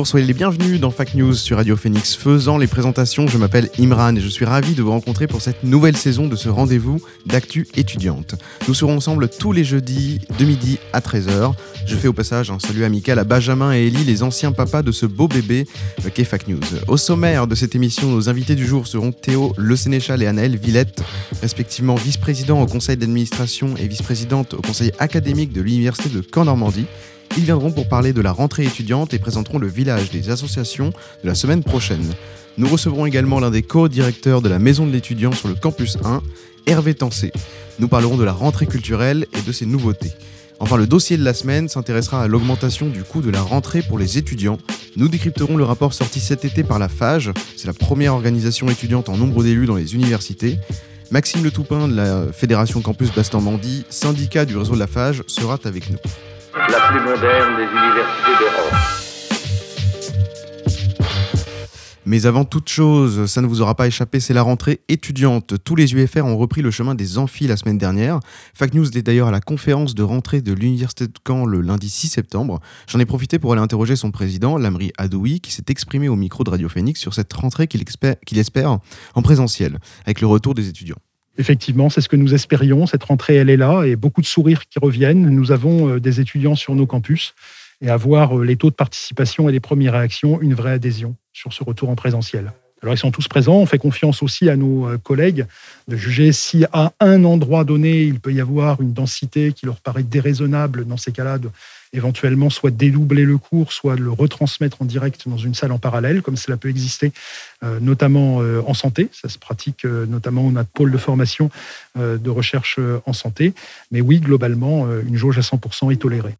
Bonjour, soyez les bienvenus dans Fact News sur Radio Phoenix. Faisant les présentations, je m'appelle Imran et je suis ravi de vous rencontrer pour cette nouvelle saison de ce rendez-vous d'actu étudiante. Nous serons ensemble tous les jeudis de midi à 13h. Je fais au passage un salut amical à Benjamin et Ellie, les anciens papas de ce beau bébé qu'est Fact News. Au sommaire de cette émission, nos invités du jour seront Théo Le Sénéchal et Annelle Villette, respectivement vice-président au conseil d'administration et vice-présidente au conseil académique de l'université de Caen-Normandie. Ils viendront pour parler de la rentrée étudiante et présenteront le village des associations de la semaine prochaine. Nous recevrons également l'un des co-directeurs de la Maison de l'étudiant sur le campus 1, Hervé Tancé. Nous parlerons de la rentrée culturelle et de ses nouveautés. Enfin, le dossier de la semaine s'intéressera à l'augmentation du coût de la rentrée pour les étudiants. Nous décrypterons le rapport sorti cet été par la FAGE, c'est la première organisation étudiante en nombre d'élus dans les universités. Maxime Le Toupin de la Fédération Campus Basse-Normandie, syndicat du réseau de la FAGE, sera avec nous la plus moderne des universités d'Europe. Mais avant toute chose, ça ne vous aura pas échappé, c'est la rentrée étudiante. Tous les UFR ont repris le chemin des amphis la semaine dernière. Fact News est d'ailleurs à la conférence de rentrée de l'Université de Caen le lundi 6 septembre. J'en ai profité pour aller interroger son président, Lamri Adoui, qui s'est exprimé au micro de Radio Phoenix sur cette rentrée qu'il espère en présentiel, avec le retour des étudiants. Effectivement, c'est ce que nous espérions. Cette rentrée, elle est là et beaucoup de sourires qui reviennent. Nous avons euh, des étudiants sur nos campus et à voir euh, les taux de participation et les premières réactions, une vraie adhésion sur ce retour en présentiel. Alors ils sont tous présents, on fait confiance aussi à nos euh, collègues de juger si à un endroit donné, il peut y avoir une densité qui leur paraît déraisonnable dans ces cas-là, éventuellement soit dédoubler le cours, soit le retransmettre en direct dans une salle en parallèle, comme cela peut exister euh, notamment euh, en santé. Ça se pratique notamment on a pôle de formation de recherche en santé. Mais oui, globalement, une jauge à 100% est tolérée.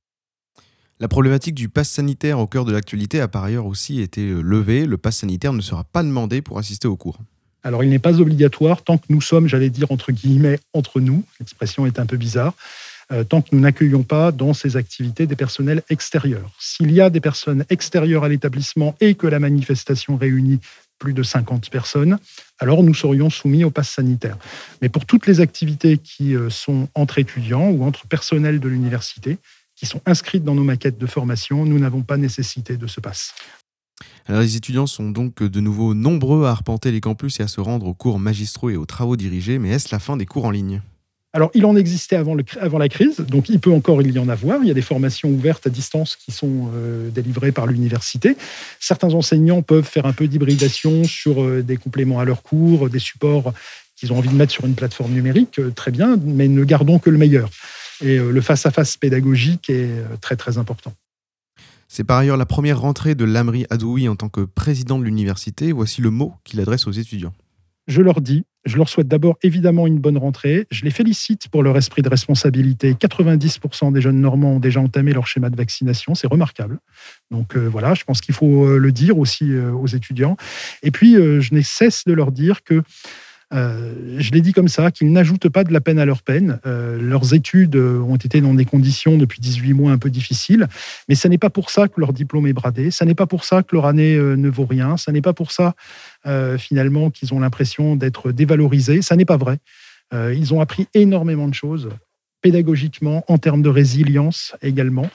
La problématique du pass sanitaire au cœur de l'actualité a par ailleurs aussi été levée. Le pass sanitaire ne sera pas demandé pour assister au cours. Alors, il n'est pas obligatoire tant que nous sommes, j'allais dire, entre guillemets, entre nous. L'expression est un peu bizarre. Euh, tant que nous n'accueillons pas dans ces activités des personnels extérieurs. S'il y a des personnes extérieures à l'établissement et que la manifestation réunit plus de 50 personnes, alors nous serions soumis au pass sanitaire. Mais pour toutes les activités qui euh, sont entre étudiants ou entre personnels de l'université, qui sont inscrites dans nos maquettes de formation, nous n'avons pas nécessité de ce pass. Alors les étudiants sont donc de nouveau nombreux à arpenter les campus et à se rendre aux cours magistraux et aux travaux dirigés, mais est-ce la fin des cours en ligne? Alors, il en existait avant, la crise, donc il peut encore il y en avoir. Il y a des formations ouvertes à distance qui sont euh, délivrées par l'université. Certains enseignants peuvent faire un peu d'hybridation sur euh, des compléments à leurs cours, des supports qu'ils ont envie de mettre sur une plateforme numérique, euh, très bien, mais ne gardons que le meilleur. Et le face-à-face pédagogique est très très important. C'est par ailleurs la première rentrée de Lamri Adoui en tant que président de l'université. Voici le mot qu'il adresse aux étudiants je leur dis, je leur souhaite d'abord évidemment une bonne rentrée. Je les félicite pour leur esprit de responsabilité. 90% des jeunes Normands ont déjà entamé leur schéma de vaccination. C'est remarquable. Donc euh, voilà, je pense qu'il faut euh, le dire aussi euh, aux étudiants. Et puis, je n'ai cesse de leur dire que euh, je l'ai dit comme ça, qu'ils n'ajoutent pas de la peine à leur peine. Euh, leurs études euh, ont été dans des conditions depuis 18 mois un peu difficiles, mais ce n'est pas pour ça que leur diplôme est bradé, ce n'est pas pour ça que leur année ne vaut rien, ce n'est pas pour ça finalement qu'ils ont l'impression d'être dévalorisés, ça n'est pas vrai. ils ont appris énormément de choses, pédagogiquement, en termes de résilience également.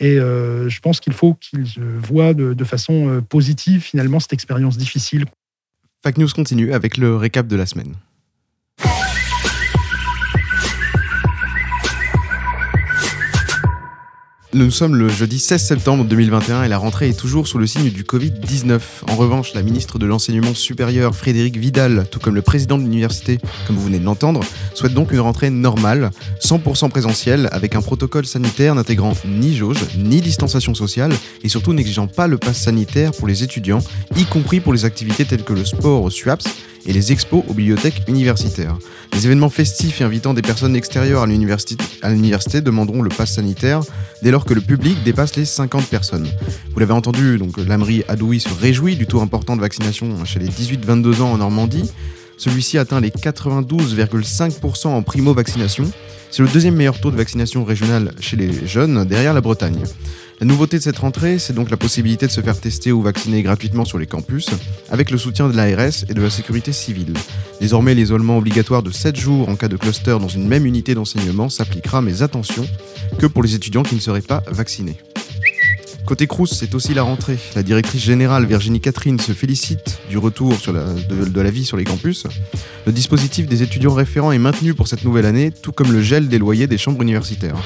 Et je pense qu'il faut qu'ils voient de, façon positive finalement cette expérience difficile Fact News continue avec le récap de la semaine. Nous sommes le jeudi 16 septembre 2021 et la rentrée est toujours sous le signe du Covid-19. En revanche, la ministre de l'Enseignement supérieur, Frédéric Vidal, tout comme le président de l'université, comme vous venez de l'entendre, souhaite donc une rentrée normale, 100% présentielle, avec un protocole sanitaire n'intégrant ni jauge, ni distanciation sociale, et surtout n'exigeant pas le pass sanitaire pour les étudiants, y compris pour les activités telles que le sport au SUAPS et les expos aux bibliothèques universitaires. Les événements festifs et invitant des personnes extérieures à l'université, demanderont le pass sanitaire dès lors que le public dépasse les 50 personnes. Vous l'avez entendu, donc l'Amery Adoui se réjouit du taux important de vaccination chez les 18-22 ans en Normandie. Celui-ci atteint les 92,5% en primo-vaccination. C'est le deuxième meilleur taux de vaccination régional chez les jeunes, derrière la Bretagne. La nouveauté de cette rentrée, c'est donc la possibilité de se faire tester ou vacciner gratuitement sur les campus, avec le soutien de l'ARS et de la sécurité civile. Désormais, l'isolement obligatoire de 7 jours en cas de cluster dans une même unité d'enseignement s'appliquera, mais attention, que pour les étudiants qui ne seraient pas vaccinés. Côté Crous, c'est aussi la rentrée. La directrice générale Virginie Catherine se félicite du retour de la vie sur les campus. Le dispositif des étudiants référents est maintenu pour cette nouvelle année, tout comme le gel des loyers des chambres universitaires.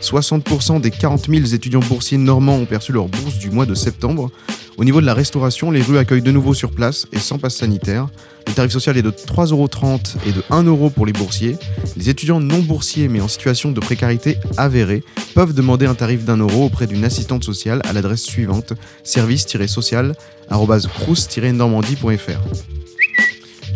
60% des 40 000 étudiants boursiers normands ont perçu leur bourse du mois de septembre. Au niveau de la restauration, les rues accueillent de nouveau sur place et sans passe sanitaire. Le tarif social est de 3,30€ et de 1€ pour les boursiers. Les étudiants non boursiers mais en situation de précarité avérée peuvent demander un tarif d'un euro auprès d'une assistante sociale à l'adresse suivante service-social-crous-normandie.fr.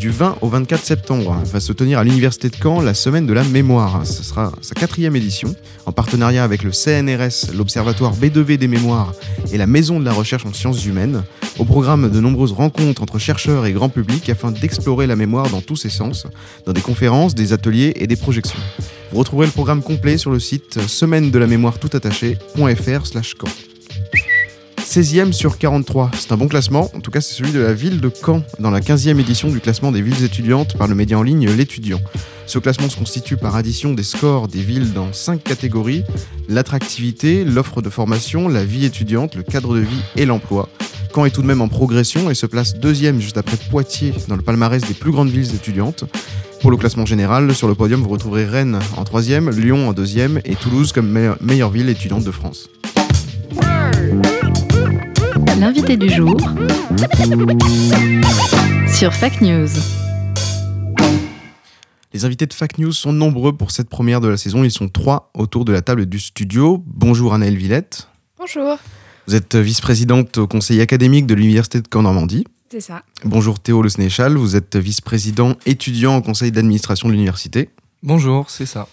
Du 20 au 24 septembre va se tenir à l'Université de Caen la semaine de la mémoire. Ce sera sa quatrième édition, en partenariat avec le CNRS, l'Observatoire B2V des mémoires et la Maison de la recherche en sciences humaines. Au programme de nombreuses rencontres entre chercheurs et grand public afin d'explorer la mémoire dans tous ses sens, dans des conférences, des ateliers et des projections. Vous retrouverez le programme complet sur le site semaine de la mémoire tout attaché.fr slash Caen. 16e sur 43, c'est un bon classement, en tout cas c'est celui de la ville de Caen, dans la 15e édition du classement des villes étudiantes par le média en ligne L'étudiant. Ce classement se constitue par addition des scores des villes dans 5 catégories, l'attractivité, l'offre de formation, la vie étudiante, le cadre de vie et l'emploi. Caen est tout de même en progression et se place deuxième juste après Poitiers dans le palmarès des plus grandes villes étudiantes. Pour le classement général, sur le podium, vous retrouverez Rennes en troisième, Lyon en deuxième et Toulouse comme meilleure, meilleure ville étudiante de France. L'invité du jour sur Fact News. Les invités de Fact News sont nombreux pour cette première de la saison. Ils sont trois autour de la table du studio. Bonjour Anaëlle Villette. Bonjour, Vous êtes vice-présidente au conseil académique de l'Université de Caen-Normandie. c'est ça. Bonjour Théo Le Sénéchal. Vous êtes vice-président étudiant au conseil d'administration de l'université. Bonjour, c'est ça.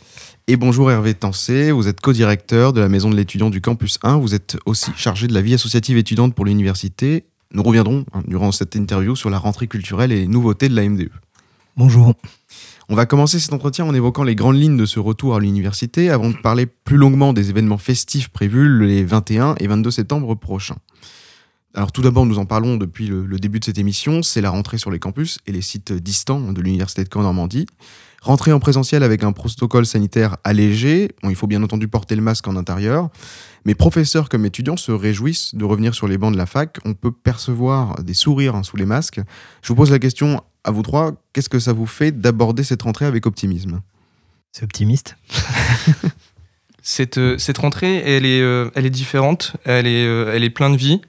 Et bonjour Hervé Tancé. Vous êtes co-directeur de la maison de l'étudiant du campus 1. Vous êtes aussi chargé de la vie associative étudiante pour l'université. Nous reviendrons hein, durant cette interview sur la rentrée culturelle et les nouveautés de la MDE. Bonjour. On va commencer cet entretien en évoquant les grandes lignes de ce retour à l'université avant de parler plus longuement des événements festifs prévus les 21 et 22 septembre prochains. Alors tout d'abord, nous en parlons depuis le, le début de cette émission, c'est la rentrée sur les campus et les sites distants de l'Université de Caen-Normandie. Rentrée en présentiel avec un protocole sanitaire allégé, Bon, il faut bien entendu porter le masque en intérieur, mais professeurs comme étudiants se réjouissent de revenir sur les bancs de la fac, on peut percevoir des sourires hein, sous les masques. Je vous pose la question à vous trois, qu'est-ce que ça vous fait d'aborder cette rentrée avec optimisme? C'est optimiste. cette, euh, cette rentrée, elle est, euh, elle est différente, elle est, euh, elle est pleine de vie.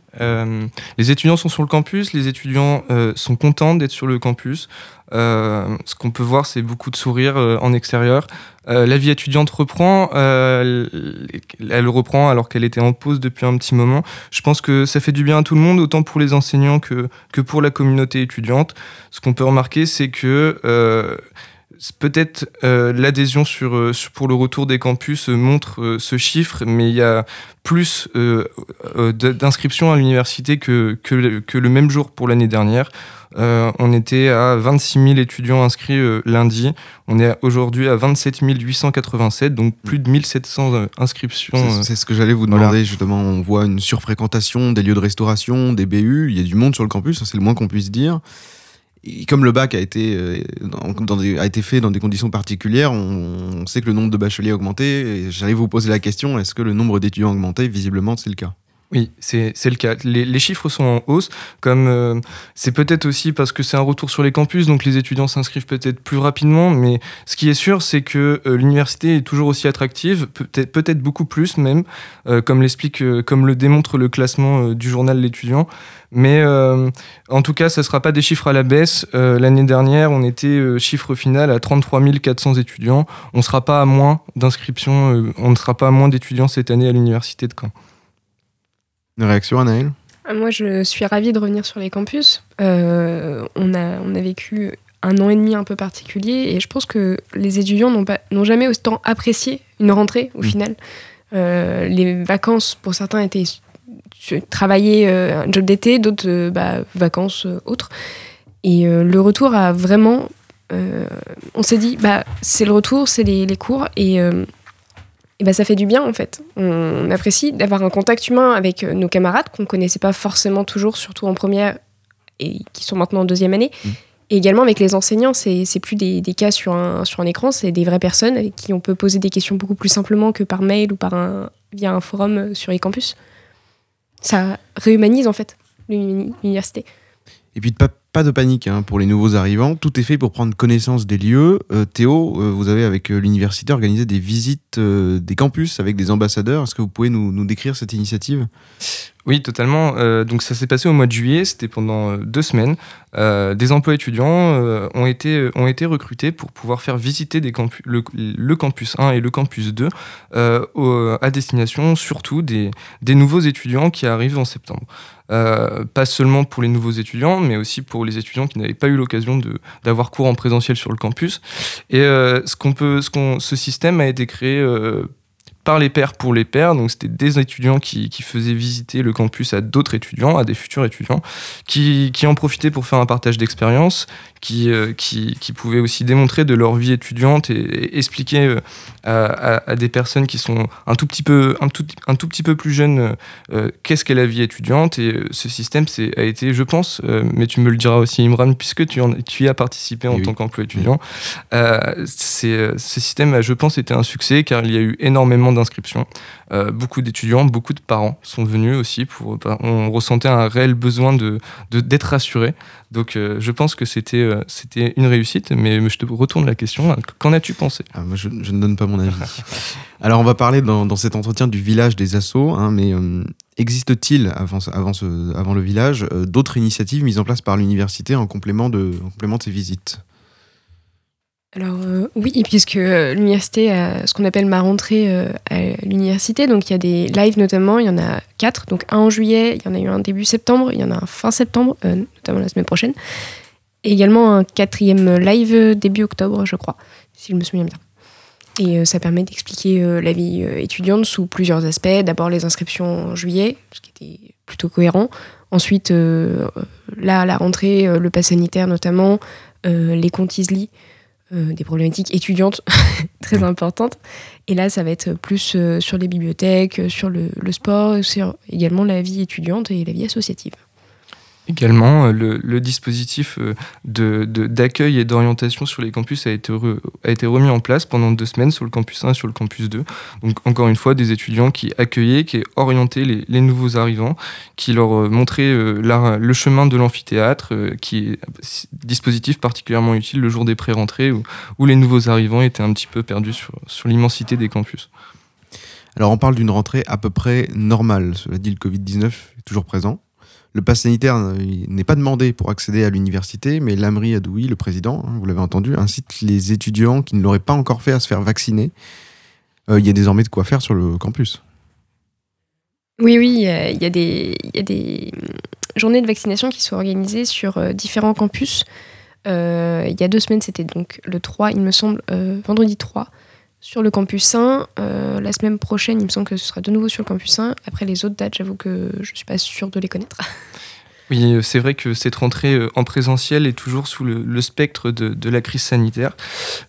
Les étudiants sont sur le campus, les étudiants sont contents d'être sur le campus. Ce qu'on peut voir, c'est beaucoup de sourires en extérieur. La vie étudiante reprend, elle elle reprend alors qu'elle était en pause depuis un petit moment. Je pense que ça fait du bien à tout le monde, autant pour les enseignants que, que pour la communauté étudiante. Ce qu'on peut remarquer, c'est que peut-être euh, l'adhésion sur, euh, sur- pour le retour des campus euh, montre euh, ce chiffre, mais il y a plus d'inscriptions à l'université que, que, le- que le même jour pour l'année dernière. On était à 26 000 étudiants inscrits lundi. On est aujourd'hui à 27 887, donc plus de 1700 euh, inscriptions. C'est ce que j'allais vous voilà. demander justement. On voit une surfréquentation des lieux de restauration, des BU. Il y a du monde sur le campus, c'est le moins qu'on puisse dire. Et comme le bac a été, euh, a été fait dans des conditions particulières, on, on sait que le nombre de bacheliers a augmenté. J'allais vous poser la question est-ce que le nombre d'étudiants a augmenté? Visiblement, c'est le cas. Oui, c'est le cas. Les, chiffres sont en hausse. Comme euh, c'est peut-être aussi parce que c'est un retour sur les campus, donc les étudiants s'inscrivent peut-être plus rapidement. Mais ce qui est sûr, c'est que euh, l'université est toujours aussi attractive, peut-être peut-être beaucoup plus même, euh, comme l'explique, comme le démontre le classement du journal L'étudiant. Mais en tout cas, ça ne sera pas des chiffres à la baisse. L'année dernière, on était chiffre final à 33 400 étudiants. On ne sera pas à moins d'inscriptions. on ne sera pas à moins d'étudiants cette année à l'université de Caen. Une réaction, Anaël Ah, Moi, je suis ravie de revenir sur les campus. Euh, on, a, on a vécu un an et demi un peu particulier et je pense que les étudiants n'ont jamais autant apprécié une rentrée au Mm. final. Euh, les vacances pour certains étaient travailler euh, un job d'été, d'autres euh, bah, vacances euh, autres. Et le retour a vraiment, on s'est dit bah c'est le retour, c'est les, les cours et et bah, ça fait du bien en fait. On, apprécie d'avoir un contact humain avec euh, nos camarades qu'on connaissait pas forcément toujours, surtout en première et qui sont maintenant en deuxième année. Mm. Et également avec les enseignants, c'est c'est plus des, des cas sur un, sur un écran, c'est des vraies personnes avec qui on peut poser des questions beaucoup plus simplement que par mail ou par un, via un forum euh, sur les campus. Ça réhumanise en fait l'uni- l'université. Et puis pas, pas de panique hein, pour les nouveaux arrivants, tout est fait pour prendre connaissance des lieux. Euh, Théo, euh, vous avez avec euh, l'université organisé des visites des campus avec des ambassadeurs. Est-ce que vous pouvez nous, décrire cette initiative? Oui, totalement. Donc ça s'est passé au mois de juillet, c'était pendant deux semaines. Des emplois étudiants ont, été, recrutés pour pouvoir faire visiter le, campus 1 et le campus 2 euh, au- à destination surtout des nouveaux étudiants qui arrivent en septembre. Euh, pas seulement pour les nouveaux étudiants, mais aussi pour les étudiants qui n'avaient pas eu l'occasion d'avoir cours en présentiel sur le campus. Et euh, ce système a été créé euh, par les pairs pour les pairs. Donc, c'était des étudiants qui, qui faisaient visiter le campus à d'autres étudiants, à des futurs étudiants, qui, qui en profitaient pour faire un partage d'expérience, qui, euh, qui, qui pouvaient aussi démontrer de leur vie étudiante et, et expliquer euh, à, à- à des personnes qui sont un tout petit peu, un tout, un tout petit peu plus jeunes euh, qu'est-ce qu'est la vie étudiante. Et ce système c'est, a été, je pense, euh, mais tu me le diras aussi, Imran, puisque tu, en, tu y as participé en oui. tant qu'emploi étudiant, c'est, ce système a, je pense, été un succès car il y a eu énormément d'inscriptions. Euh, beaucoup d'étudiants, beaucoup de parents sont venus aussi. Bah, on ressentait un réel besoin de, d'être rassurés. Donc euh, je pense que c'était, euh, c'était une réussite, mais je te retourne la question. Qu'en as-tu pensé? Ah, moi, je, ne donne pas mon avis. Alors, on va parler dans, dans cet entretien du village des assauts, hein, mais euh, existe-t-il, avant, avant, avant le village, d'autres initiatives mises en place par l'université en complément de, en complément de ces visites? Alors euh, oui, puisque euh, l'université a ce qu'on appelle ma rentrée euh, à l'université, donc il y a des lives notamment, il y en a quatre, donc un en juillet, il y en a eu un début septembre, il y en a un fin septembre, notamment la semaine prochaine, et également un quatrième live début octobre, je crois, si je me souviens bien. Et ça permet d'expliquer la vie étudiante sous plusieurs aspects. D'abord les inscriptions en juillet, ce qui était plutôt cohérent. Ensuite, là, la rentrée, le pass sanitaire notamment, les comptes ISLI, euh, des problématiques étudiantes très importantes. Et là, ça va être plus euh, sur les bibliothèques, euh, sur le, le sport, sur également la vie étudiante et la vie associative. Également, euh, le, dispositif euh, d'accueil et d'orientation sur les campus a été, remis en place pendant deux semaines sur le campus 1 et sur le campus 2. Donc, encore une fois, des étudiants qui accueillaient, qui orientaient les, nouveaux arrivants, qui leur euh, montraient le chemin de l'amphithéâtre, qui est dispositif particulièrement utile le jour des pré-rentrées où, les nouveaux arrivants étaient un petit peu perdus sur l'immensité des campus. Alors, on parle d'une rentrée à peu près normale. Cela dit, le Covid-19 est toujours présent. Le pass sanitaire euh, n'est pas demandé pour accéder à l'université, mais Lamri Adoui, le président, hein, vous l'avez entendu, incite les étudiants qui ne l'auraient pas encore fait à se faire vacciner. Euh, il y a désormais de quoi faire sur le campus. Oui, oui, il y a- il y, a des- journées de vaccination qui sont organisées sur euh, différents campus. Euh, il y a deux semaines, c'était donc le 3, il me semble, euh, vendredi 3, sur le campus 1. Euh, la semaine prochaine, il me semble que ce sera de nouveau sur le campus 1. Après les autres dates, j'avoue que je ne suis pas sûre de les connaître. Oui, euh, c'est vrai que cette rentrée euh, en présentiel est toujours sous le, spectre de, la crise sanitaire.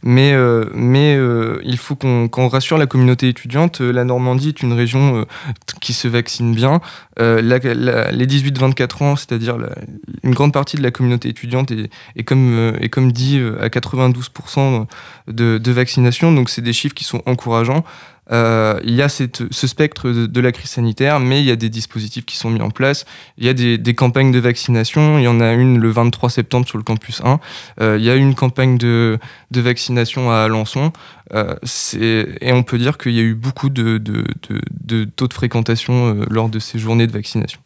Mais, euh, il faut qu'on rassure la communauté étudiante. La Normandie est une région qui se vaccine bien. Les 18-24 ans, c'est-à-dire une grande partie de la communauté étudiante est, comme, dit à 92% de, de vaccination. Donc c'est des chiffres qui sont encourageants. Euh, il y a ce spectre de, la crise sanitaire, mais il y a des dispositifs qui sont mis en place. Il y a des, campagnes de vaccination. Il y en a une le 23 septembre sur le campus 1. Euh, il y a une campagne de, vaccination à Alençon. Euh, et on peut dire qu'il y a eu beaucoup de, taux de fréquentation lors de ces journées de vaccination.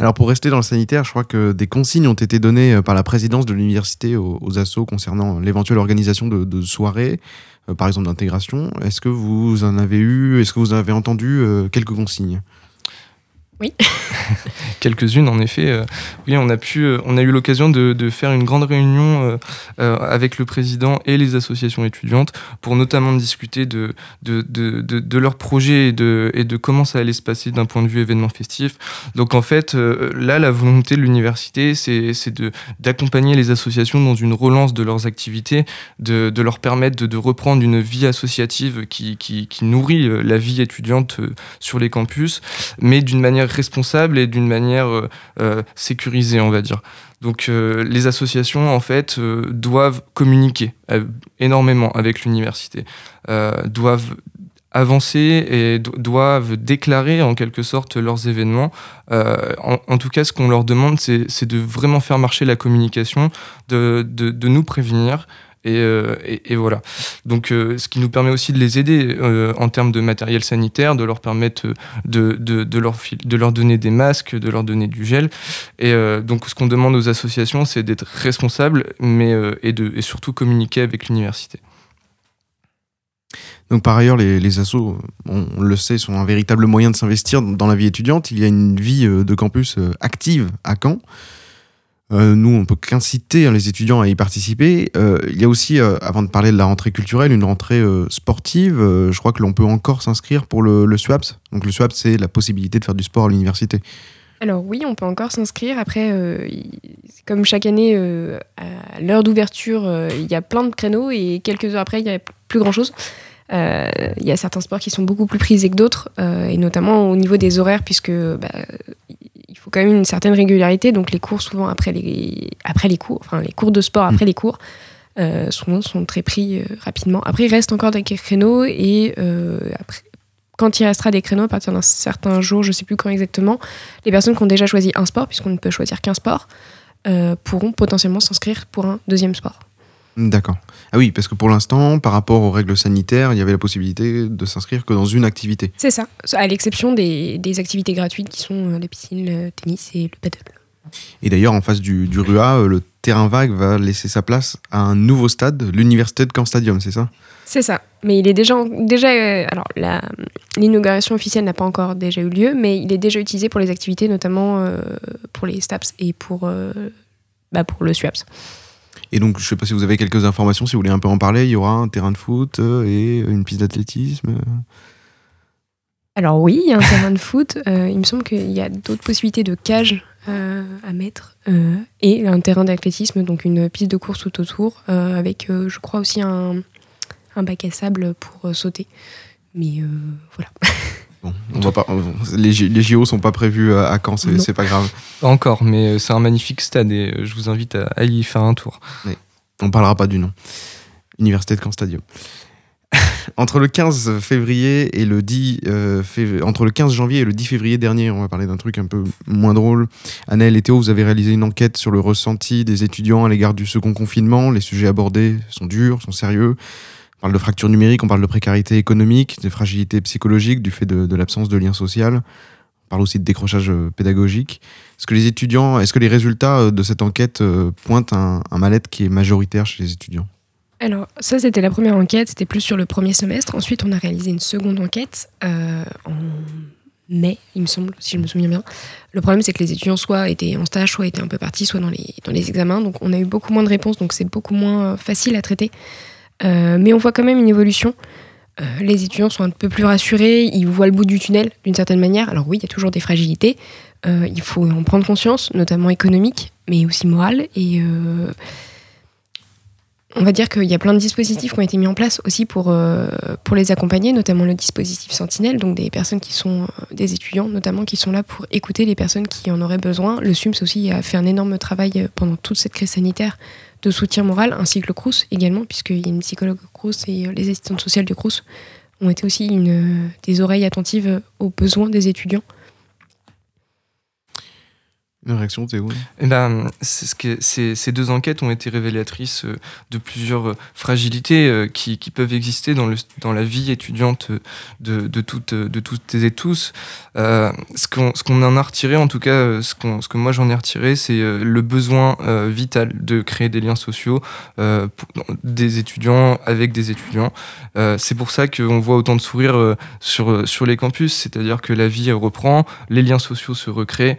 Alors pour rester dans le sanitaire, je crois que des consignes ont été données euh, par la présidence de l'université aux, aux assos concernant l'éventuelle organisation de, soirées, euh, par exemple d'intégration. Est-ce que vous en avez eu, est-ce que vous avez entendu euh, quelques consignes? Oui. Quelques-unes, en effet. euh, oui, on a, pu, euh, on a eu l'occasion de, faire une grande réunion euh, avec le président et les associations étudiantes pour notamment discuter de, de, de, de, leurs projets et de, et de comment ça allait se passer d'un point de vue événement festif. Donc en fait, là, la volonté de l'université, c'est d'accompagner les associations dans une relance de leurs activités, de, leur permettre de, reprendre une vie associative qui, qui, qui nourrit la vie étudiante sur les campus, mais d'une manière responsable et d'une manière euh, euh, sécurisée, on va dire. Donc euh, les associations, en fait, doivent communiquer énormément avec l'université, doivent avancer et do- doivent déclarer en quelque sorte leurs événements. En, tout cas, ce qu'on leur demande, c'est de vraiment faire marcher la communication, de nous prévenir. Et, euh, et- voilà. Donc, euh, ce qui nous permet aussi de les aider euh, en termes de matériel sanitaire, de leur permettre de, leur, donner des masques, de leur donner du gel. Et donc, ce qu'on demande aux associations, c'est d'être responsables, mais et, de, surtout communiquer avec l'université. Donc par ailleurs, les, les assos, on, le sait, sont un véritable moyen de s'investir dans la vie étudiante. Il y a une vie de campus active à Caen. Euh, nous, on peut qu'inciter les étudiants à y participer. Euh, il y a aussi, euh, avant de parler de la rentrée culturelle, une rentrée sportive. Je crois que l'on peut encore s'inscrire pour le, le SWAPS. Donc le SWAPS, c'est la possibilité de faire du sport à l'université. Alors oui, on peut encore s'inscrire. Après, comme chaque année, à l'heure d'ouverture, il y a plein de créneaux et quelques heures après, il n'y a plus grand-chose. Euh, Il y a certains sports qui sont beaucoup plus prisés que d'autres, euh, et notamment au niveau des horaires, puisque bah, il faut quand même une certaine régularité. Donc les cours, souvent après les, après les cours, enfin les cours de sport après les cours, euh, souvent sont très pris euh, rapidement. Après, il reste encore des créneaux et euh, après, quand il restera des créneaux à partir d'un certain jour, je ne sais plus quand exactement, les personnes qui ont déjà choisi un sport, puisqu'on ne peut choisir qu'un sport, pourront potentiellement s'inscrire pour un deuxième sport. D'accord. Ah oui, parce que pour l'instant, par rapport aux règles sanitaires, il y avait la possibilité de s'inscrire que dans une activité. C'est ça, à l'exception des, des activités gratuites qui sont euh, la piscine, le tennis et le paddle. Et d'ailleurs, en face du, du RUA, euh, le terrain vague va laisser sa place à un nouveau stade, l'Université de Caen Stadium, c'est ça? C'est ça, mais il est déjà, déjà euh, alors l'inauguration officielle n'a pas encore déjà eu lieu, mais il est déjà utilisé pour les activités, notamment euh, pour les STAPS et pour, euh, bah, pour le SUAPS. Et donc, je sais pas si vous avez quelques informations, si vous voulez un peu en parler, il y aura un terrain de foot euh, et une piste d'athlétisme. Alors oui, il y a un terrain de foot. euh, il me semble qu'il y a d'autres possibilités de cage euh, à mettre euh, et un terrain d'athlétisme, donc une piste de course tout autour, euh, avec, euh, je crois aussi un, bac à sable pour euh, sauter. Mais euh, voilà. Bon, on va pas, on- les, les JO sont pas prévus à, à Caen, c'est pas grave. Encore, mais euh, c'est un magnifique stade et euh, je vous invite à, à y faire un tour. On parlera pas du nom. Université de Caen Stadium. entre le 15 février et le 10 euh, fév- entre le 15 janvier et le 10 février dernier, on va parler d'un truc un peu moins drôle. Anaël et Théo, vous avez réalisé une enquête sur le ressenti des étudiants à l'égard du second confinement. Les sujets abordés sont durs, sont sérieux. On parle de fracture numérique, on parle de précarité économique, de fragilité psychologique du fait de, l'absence de lien social. On parle aussi de décrochage euh, pédagogique. Est-ce que les étudiants, est-ce que les résultats euh, de cette enquête euh, pointent un, un mal-être qui est majoritaire chez les étudiants? Alors ça, c'était la première enquête, c'était plus sur le premier semestre. Ensuite, on a réalisé une seconde enquête en mai, il me semble, si je me souviens bien. Le problème, c'est que les étudiants soit étaient en stage, soit étaient un peu partis, soit dans les examens. Donc on a eu beaucoup moins de réponses, donc c'est beaucoup moins facile à traiter. Euh, mais on voit quand même une évolution. Euh, les étudiants sont un peu plus rassurés, ils voient le bout du tunnel d'une certaine manière. Alors oui, il y a toujours des fragilités, euh, il faut en prendre conscience, notamment économique, mais aussi morale. Et on va dire qu'il y a plein de dispositifs qui ont été mis en place aussi pour, pour les accompagner, notamment le dispositif Sentinelle, donc des personnes qui sont des étudiants, notamment qui sont là pour écouter les personnes qui en auraient besoin. Le SUMS aussi a fait un énorme travail pendant toute cette crise sanitaire de soutien moral, ainsi que le CRUS également, puisqu'il y a une psychologue CRUS et euh, les assistantes sociales du CRUS ont été aussi euh, des oreilles attentives aux besoins des étudiants. Une réaction, Théo eh ben, ces, deux enquêtes ont été révélatrices euh, de plusieurs euh, fragilités euh, qui, peuvent exister dans, la vie étudiante de, de, toutes, de et tous. Ce qu'on en a retiré, en tout cas, ce, que moi j'en ai retiré, c'est le besoin vital de créer des liens sociaux des étudiants avec des étudiants. C'est pour ça qu'on voit autant de sourires sur, les campus, c'est-à-dire que la vie reprend, les liens sociaux se recréent,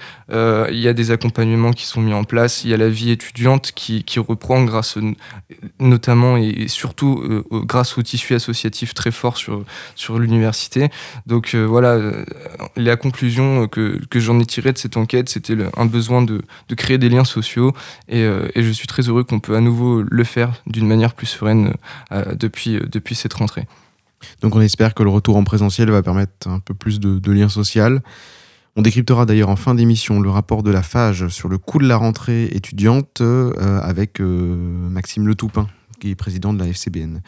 des accompagnements qui sont mis en place, il y a la vie étudiante qui, reprend grâce notamment et, surtout euh, grâce au tissu associatif très fort sur, sur l'université. Donc euh, voilà, euh, la conclusion que, que j'en ai tirée de cette enquête, c'était un besoin de, de créer des liens sociaux et, je suis très heureux qu'on peut à nouveau le faire d'une manière plus sereine depuis, depuis cette rentrée. Donc on espère que le retour en présentiel va permettre un peu plus de, de lien social. On décryptera d'ailleurs en fin d'émission le rapport de la FAGE sur le coût de la rentrée étudiante euh, avec euh, Maxime Le Toupin, qui est président de la FCBN.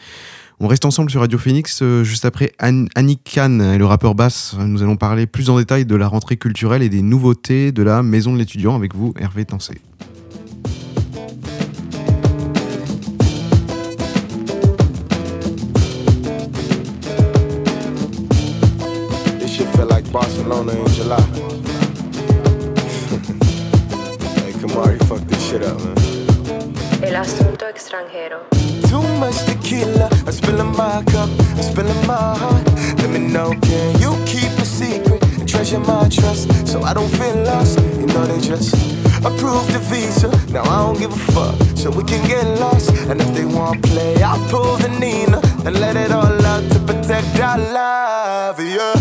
On reste ensemble sur Radio Phoenix euh, juste après Anne- Annick Kahn et le rappeur Bass. Nous allons parler plus en détail de la rentrée culturelle et des nouveautés de la maison de l'étudiant avec vous, Hervé Tancé. Shit feel like Barcelona in July. hey, Kamari, fuck this shit up, man. El asunto extranjero. Too much tequila, I'm spilling my cup, I'm spilling my heart. Let me know, can you keep a secret and treasure my trust so I don't feel lost? You know they just approved the visa. Now I don't give a fuck, so we can get lost. And if they want play, I'll pull the Nina and let it all out to protect our love. Yeah,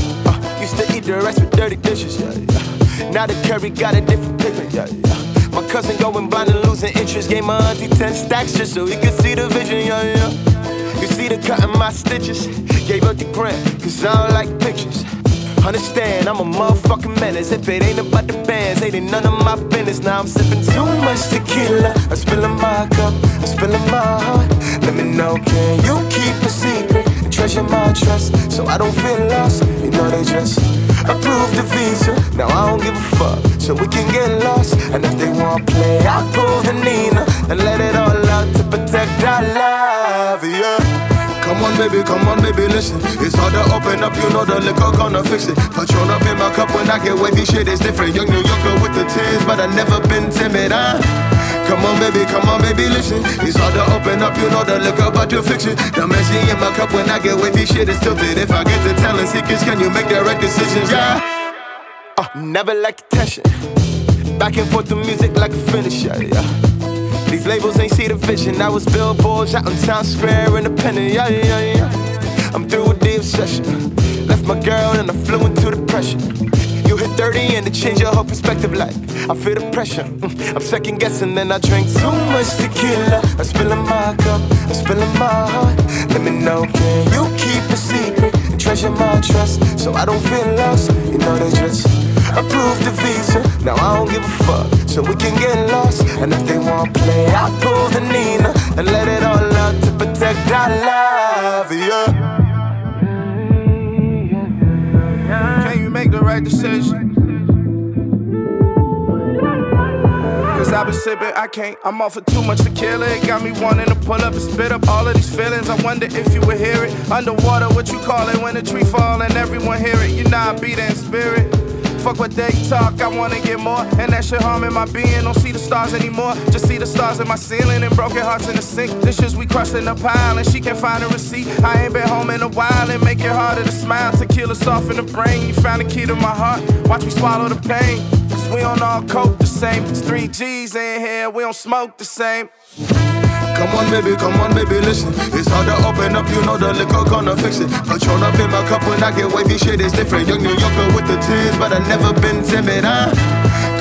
the rest with dirty dishes. Yeah, yeah. Now the curry got a different pigment. Yeah, yeah. My cousin going blind and losing interest. Gave my auntie 10 stacks just so he could see the vision, yeah, yeah. You see the cut in my stitches. Gave up the grant, cause I don't like pictures. Understand, I'm a motherfucking menace. If it ain't about the bands, ain't it none of my business. Now I'm sipping too much tequila. I'm spilling my cup, I'm spilling my heart. Let me know, can you keep a secret and treasure my trust so I don't feel lost? You know they just approved the visa. Now I don't give a fuck, so we can get lost. And if they want play, I'll pull the Nina and let it all out to protect our love. Yeah. Come on, baby, come on, baby, listen. It's hard to open up, you know the liquor gonna fix it. Patron up in my cup when I get wavy, shit is different. Young New Yorker with the tears, but I never been timid, huh? Come on, baby, come on, baby, listen. It's hard to open up, you know the liquor, but to fix it. The messy in my cup when I get wavy, shit is tilted. If I get to telling secrets, can you make the right decisions? Yeah. Uh, never like attention. Back and forth the music like a finisher, yeah. These labels ain't see the vision. I was billboards out in Town Square, independent, yeah, yeah, yeah. I'm through with the obsession. Left my girl and I flew into depression. You hit 30 and it changed your whole perspective, like I feel the pressure. Mm, I'm second guessing, then I drink too much tequila. I'm spilling my cup, I'm spilling my heart. Let me know, can you keep a secret my trust so I don't feel lost? You know they just approved the visa. Now I don't give a fuck, so we can get lost. And if they want play, I'll pull the Nina and let it all out to protect our love. Yeah. Can you make the right decision? Cause I've been sipping, I can't. I'm off of too much tequila. It got me wanting to pull up and spit up all of these feelings. I wonder if you would hear it. Underwater, what you call it when a tree fall and everyone hear it. You know I beat it in spirit. Fuck what they talk, I wanna get more. And that shit harming my being. Don't see the stars anymore. Just see the stars in my ceiling and broken hearts in the sink. This shit's we crushed in the pile and she can't find a receipt. I ain't been home in a while and make it harder to smile. Tequila soften the brain. You found the key to my heart. Watch me swallow the pain. Cause we don't all cope the same. It's three G's in here, we don't smoke the same. Come on, baby, come on, baby, listen. It's hard to open up, you know the liquor gonna fix it. Patron up in my cup when I get wavy, shit is different. Young New Yorker with the tears, but I never been timid, huh?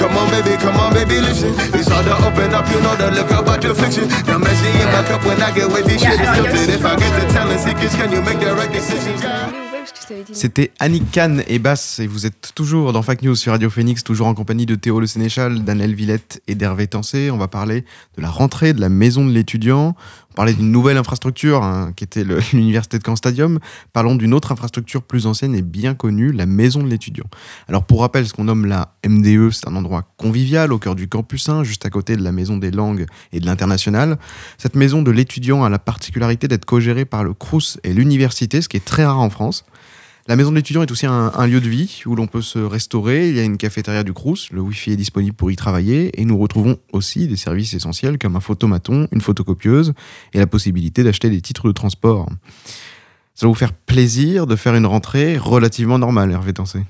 Come on, baby, come on, baby, listen. It's hard to open up, you know the liquor, but to fix it. The messy in my cup when I get wavy, shit is tilted. If I get to telling secrets, can you make the right decisions? Yeah. C'était Annick Kahn et Bass, et vous êtes toujours dans Fact News sur Radio Phoenix, toujours en compagnie de Théo Le Sénéchal, Daniel Villette et d'Hervé Tancé. On va parler de la rentrée de la maison de l'étudiant. On d'une nouvelle infrastructure hein, qui était l'université de Caen Stadium. Parlons d'une autre infrastructure plus ancienne et bien connue, la maison de l'étudiant. Alors pour rappel, ce qu'on nomme la MDE, c'est un endroit convivial au cœur du campus 1, juste à côté de la maison des langues et de l'international. Cette maison de l'étudiant a la particularité d'être co-gérée par le CRUS et l'université, ce qui est très rare en France. La maison de l'étudiant est aussi un, lieu de vie où l'on peut se restaurer. Il y a une cafétéria du Crous, le Wi-Fi est disponible pour y travailler et nous retrouvons aussi des services essentiels comme un photomaton, une photocopieuse et la possibilité d'acheter des titres de transport. Ça va vous faire plaisir de faire une rentrée relativement normale, Hervé Tancé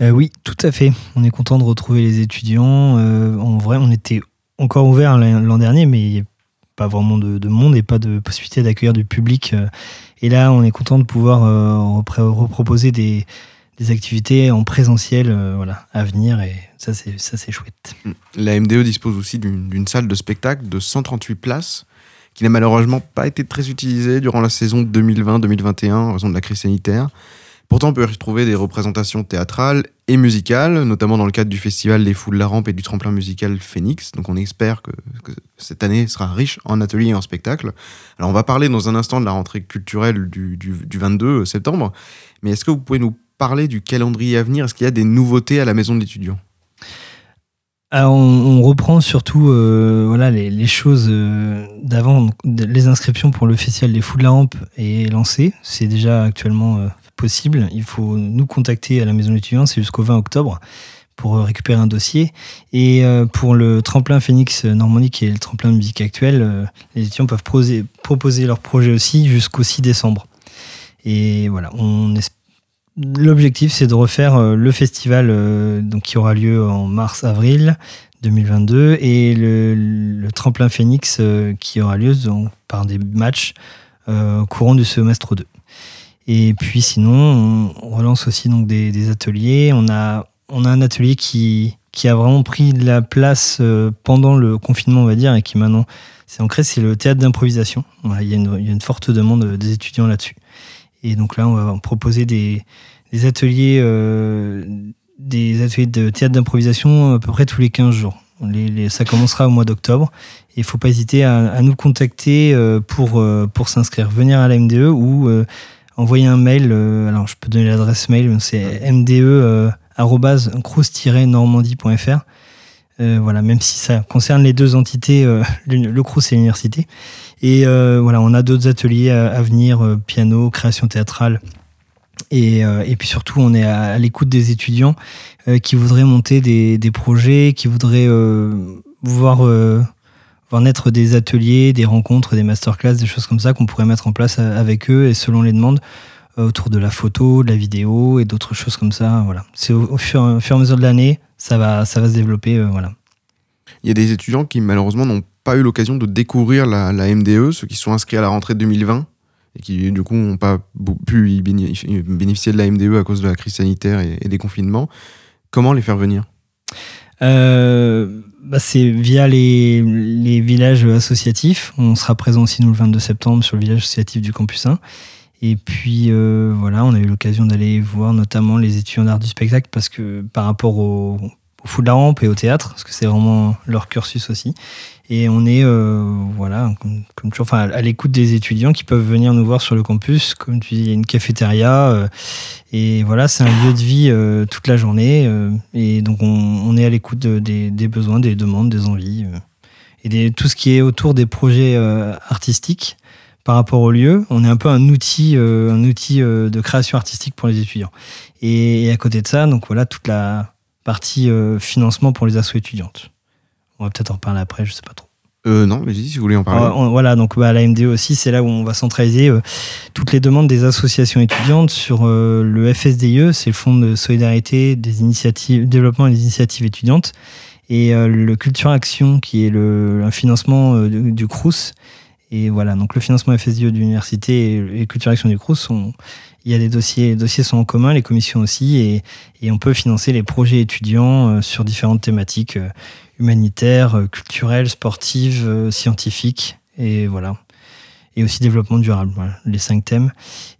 euh, Oui, tout à fait. On est content de retrouver les étudiants. Euh, en vrai, on était encore ouvert l'an dernier, mais il n'y a pas vraiment de, monde et pas de possibilité d'accueillir du public. Euh, et là, on est content de pouvoir euh, reproposer des, activités en présentiel euh, voilà, à venir et ça c'est, ça, c'est chouette. La MDE dispose aussi d'une, salle de spectacle de 138 places qui n'a malheureusement pas été très utilisée durant la saison 2020-2021 en raison de la crise sanitaire. Pourtant, on peut y retrouver des représentations théâtrales et musicales, notamment dans le cadre du festival Les Foules de la Rampe et du tremplin musical Phoenix. Donc on espère que, cette année sera riche en ateliers et en spectacles. Alors on va parler dans un instant de la rentrée culturelle du, 22 septembre, mais est-ce que vous pouvez nous parler du calendrier à venir? Est-ce qu'il y a des nouveautés à la maison de l'étudiant? Alors on, reprend surtout euh, voilà, les, choses euh, d'avant. Les inscriptions pour le festival des Fous de la Rampe est lancée. C'est déjà actuellement euh, possible. Il faut nous contacter à la maison d'étudiants, c'est jusqu'au 20 octobre pour récupérer un dossier. Et euh, pour le tremplin Phoenix Normandie, qui est le tremplin de musique actuel, euh, les étudiants peuvent proposer leur projet aussi jusqu'au 6 décembre. Et voilà, L'objectif, c'est de refaire euh, le festival donc, qui aura lieu en mars-avril 2022 et le, tremplin Phoenix qui aura lieu par des matchs courant du semestre 2. Et puis sinon, on relance aussi donc des, ateliers. On a, on a un atelier qui, qui a vraiment pris de la place euh, pendant le confinement, on va dire, et qui maintenant s'est ancré, c'est le théâtre d'improvisation. il, y a une, forte demande des étudiants là-dessus. Et donc là, on va proposer des, ateliers, euh, des ateliers de théâtre d'improvisation à peu près tous les 15 jours. Ça commencera au mois d'octobre. Il ne faut pas hésiter à, nous contacter euh, pour, pour s'inscrire, venir à la MDE ou envoyer un mail. Euh, alors, je peux donner l'adresse mail, c'est mde.crous-normandie.fr. Euh, voilà, même si ça concerne les deux entités, euh, le Crous et l'université. Et voilà, on a d'autres ateliers à, venir, piano, création théâtrale. Et, et, puis surtout, on est à, l'écoute des étudiants qui voudraient monter des, des projets, qui voudraient voir voir naître des ateliers, des rencontres, des masterclass, des choses comme ça qu'on pourrait mettre en place euh, avec eux et selon les demandes euh, autour de la photo, de la vidéo et d'autres choses comme ça. Voilà. C'est au, fur, et à mesure de l'année, ça va, ça va se développer. Euh, voilà. Il y a des étudiants qui malheureusement n'ont pas eu l'occasion de découvrir la, MDE, ceux qui sont inscrits à la rentrée 2020 et qui du coup n'ont pas pu bénéficier de la MDE à cause de la crise sanitaire et, des confinements. Comment les faire venir? Bah, c'est via les, villages associatifs. On sera présent aussi nous le 22 septembre sur le village associatif du campus 1. Et puis euh, voilà, on a eu l'occasion d'aller voir notamment les étudiants d'art du spectacle parce que par rapport au, au fou de la rampe et au théâtre, parce que c'est vraiment leur cursus aussi. Et on est, euh, voilà, comme, toujours, enfin, à l'écoute des étudiants qui peuvent venir nous voir sur le campus. Comme tu dis, il y a une cafétéria. Euh, et voilà, c'est un lieu de vie euh, toute la journée. et donc, on, est à l'écoute des, besoins, des demandes, des envies. et des, tout ce qui est autour des projets artistiques par rapport au lieu. On est un peu un outil, un outil de création artistique pour les étudiants. Et, à côté de ça, donc voilà, toute la partie financement pour les assos étudiantes. On va peut-être en parler après, je sais pas trop. Euh, non, mais si vous voulez en parler. voilà, donc bah, la MDE aussi, c'est là où on va centraliser euh, toutes les demandes des associations étudiantes sur euh, le FSDIE, c'est le Fonds de solidarité des initiatives, développement des initiatives étudiantes, et le Culture Action, qui est le, un financement du, CRUS. Et voilà, donc le financement FSDIE de l'université et, Culture Action du CRUS, il y a des dossiers, les dossiers sont en commun, les commissions aussi, et, et on peut financer les projets étudiants sur différentes thématiques humanitaire, euh, culturelle, sportive, euh, scientifique. Et voilà. et aussi développement durable. Voilà, les cinq thèmes.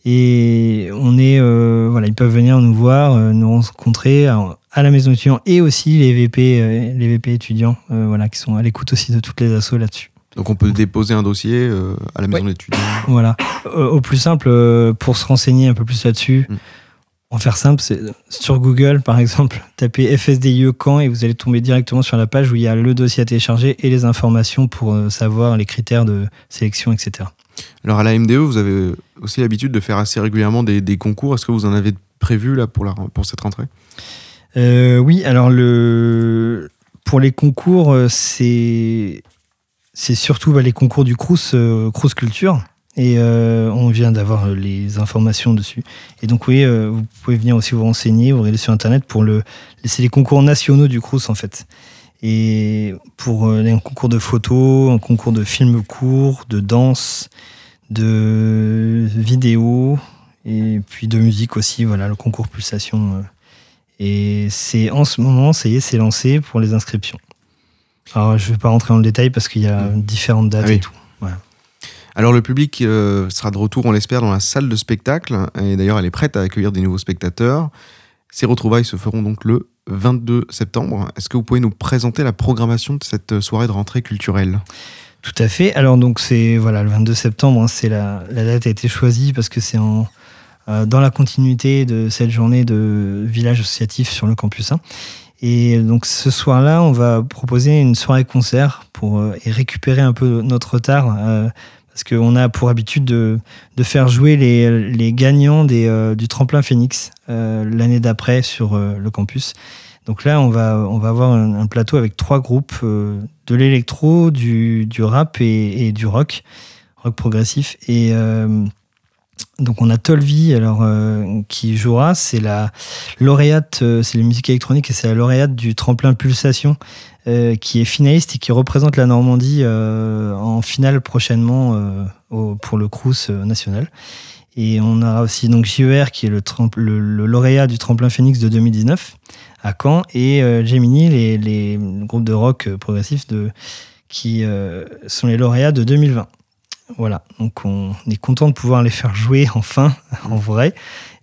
Et on est, euh, voilà, ils peuvent venir nous voir, nous rencontrer à, à la maison étudiant et aussi les VP, les VP étudiants, euh, voilà, qui sont à l'écoute aussi de toutes les assos là-dessus. Donc on peut déposer un dossier euh, à la maison d'étudiants. Voilà. Au plus simple, euh, pour se renseigner un peu plus là-dessus, Mm. En faire simple, c'est sur Google, par exemple, tapez FSDIE Caen et vous allez tomber directement sur la page où il y a le dossier à télécharger et les informations pour euh, savoir les critères de sélection, etc. Alors à la MDE, vous avez aussi l'habitude de faire assez régulièrement des, des concours. Est-ce que vous en avez prévu là pour, la, pour cette rentrée? Euh, oui, alors le pour les concours, euh, c'est c'est surtout bah, les concours du Crous, euh, Crous Culture. Et euh, on vient d'avoir euh, les informations dessus. Et donc oui, euh, vous pouvez venir aussi vous renseigner, vous regardez sur internet pour le. C'est les concours nationaux du Crous en fait. Et pour euh, un concours de photos, un concours de films courts, de danse, de vidéo et puis de musique aussi. Voilà, le concours Pulsation. euh, et c'est en ce moment, ça y est, c'est lancé pour les inscriptions. Alors, je ne vais pas rentrer dans le détail parce qu'il y a différentes dates Ah oui. et tout. Alors le public euh, sera de retour, on l'espère, dans la salle de spectacle. Et d'ailleurs, elle est prête à accueillir des nouveaux spectateurs. Ces retrouvailles se feront donc le 22 septembre. Est-ce que vous pouvez nous présenter la programmation de cette soirée de rentrée culturelle? Tout à fait. Alors, donc, c'est voilà, le 22 septembre, hein, c'est la, la date a été choisie parce que c'est en, euh, dans la continuité de cette journée de village associatif sur le campus 1. Et donc, ce soir-là, on va proposer une soirée concert pour euh, et récupérer un peu notre retard. Parce qu'on a pour habitude de, faire jouer les, gagnants euh, du tremplin Phoenix euh, l'année d'après sur euh, le campus. Donc là, on va, avoir un, plateau avec trois groupes de l'électro, du, rap et, du rock, rock progressif. Et donc on a Tolvi, alors qui jouera, c'est la lauréate, c'est les musiques électroniques et c'est la lauréate du tremplin Pulsation, qui est finaliste et qui représente la Normandie euh, en finale prochainement euh, pour le Crous euh, national. Et on aura aussi donc JER qui est le, lauréat du tremplin Phoenix de 2019 à Caen et euh, Gemini, les, groupes de rock euh, progressif de, qui euh, sont les lauréats de 2020. Voilà, donc on est content de pouvoir les faire jouer enfin, en vrai.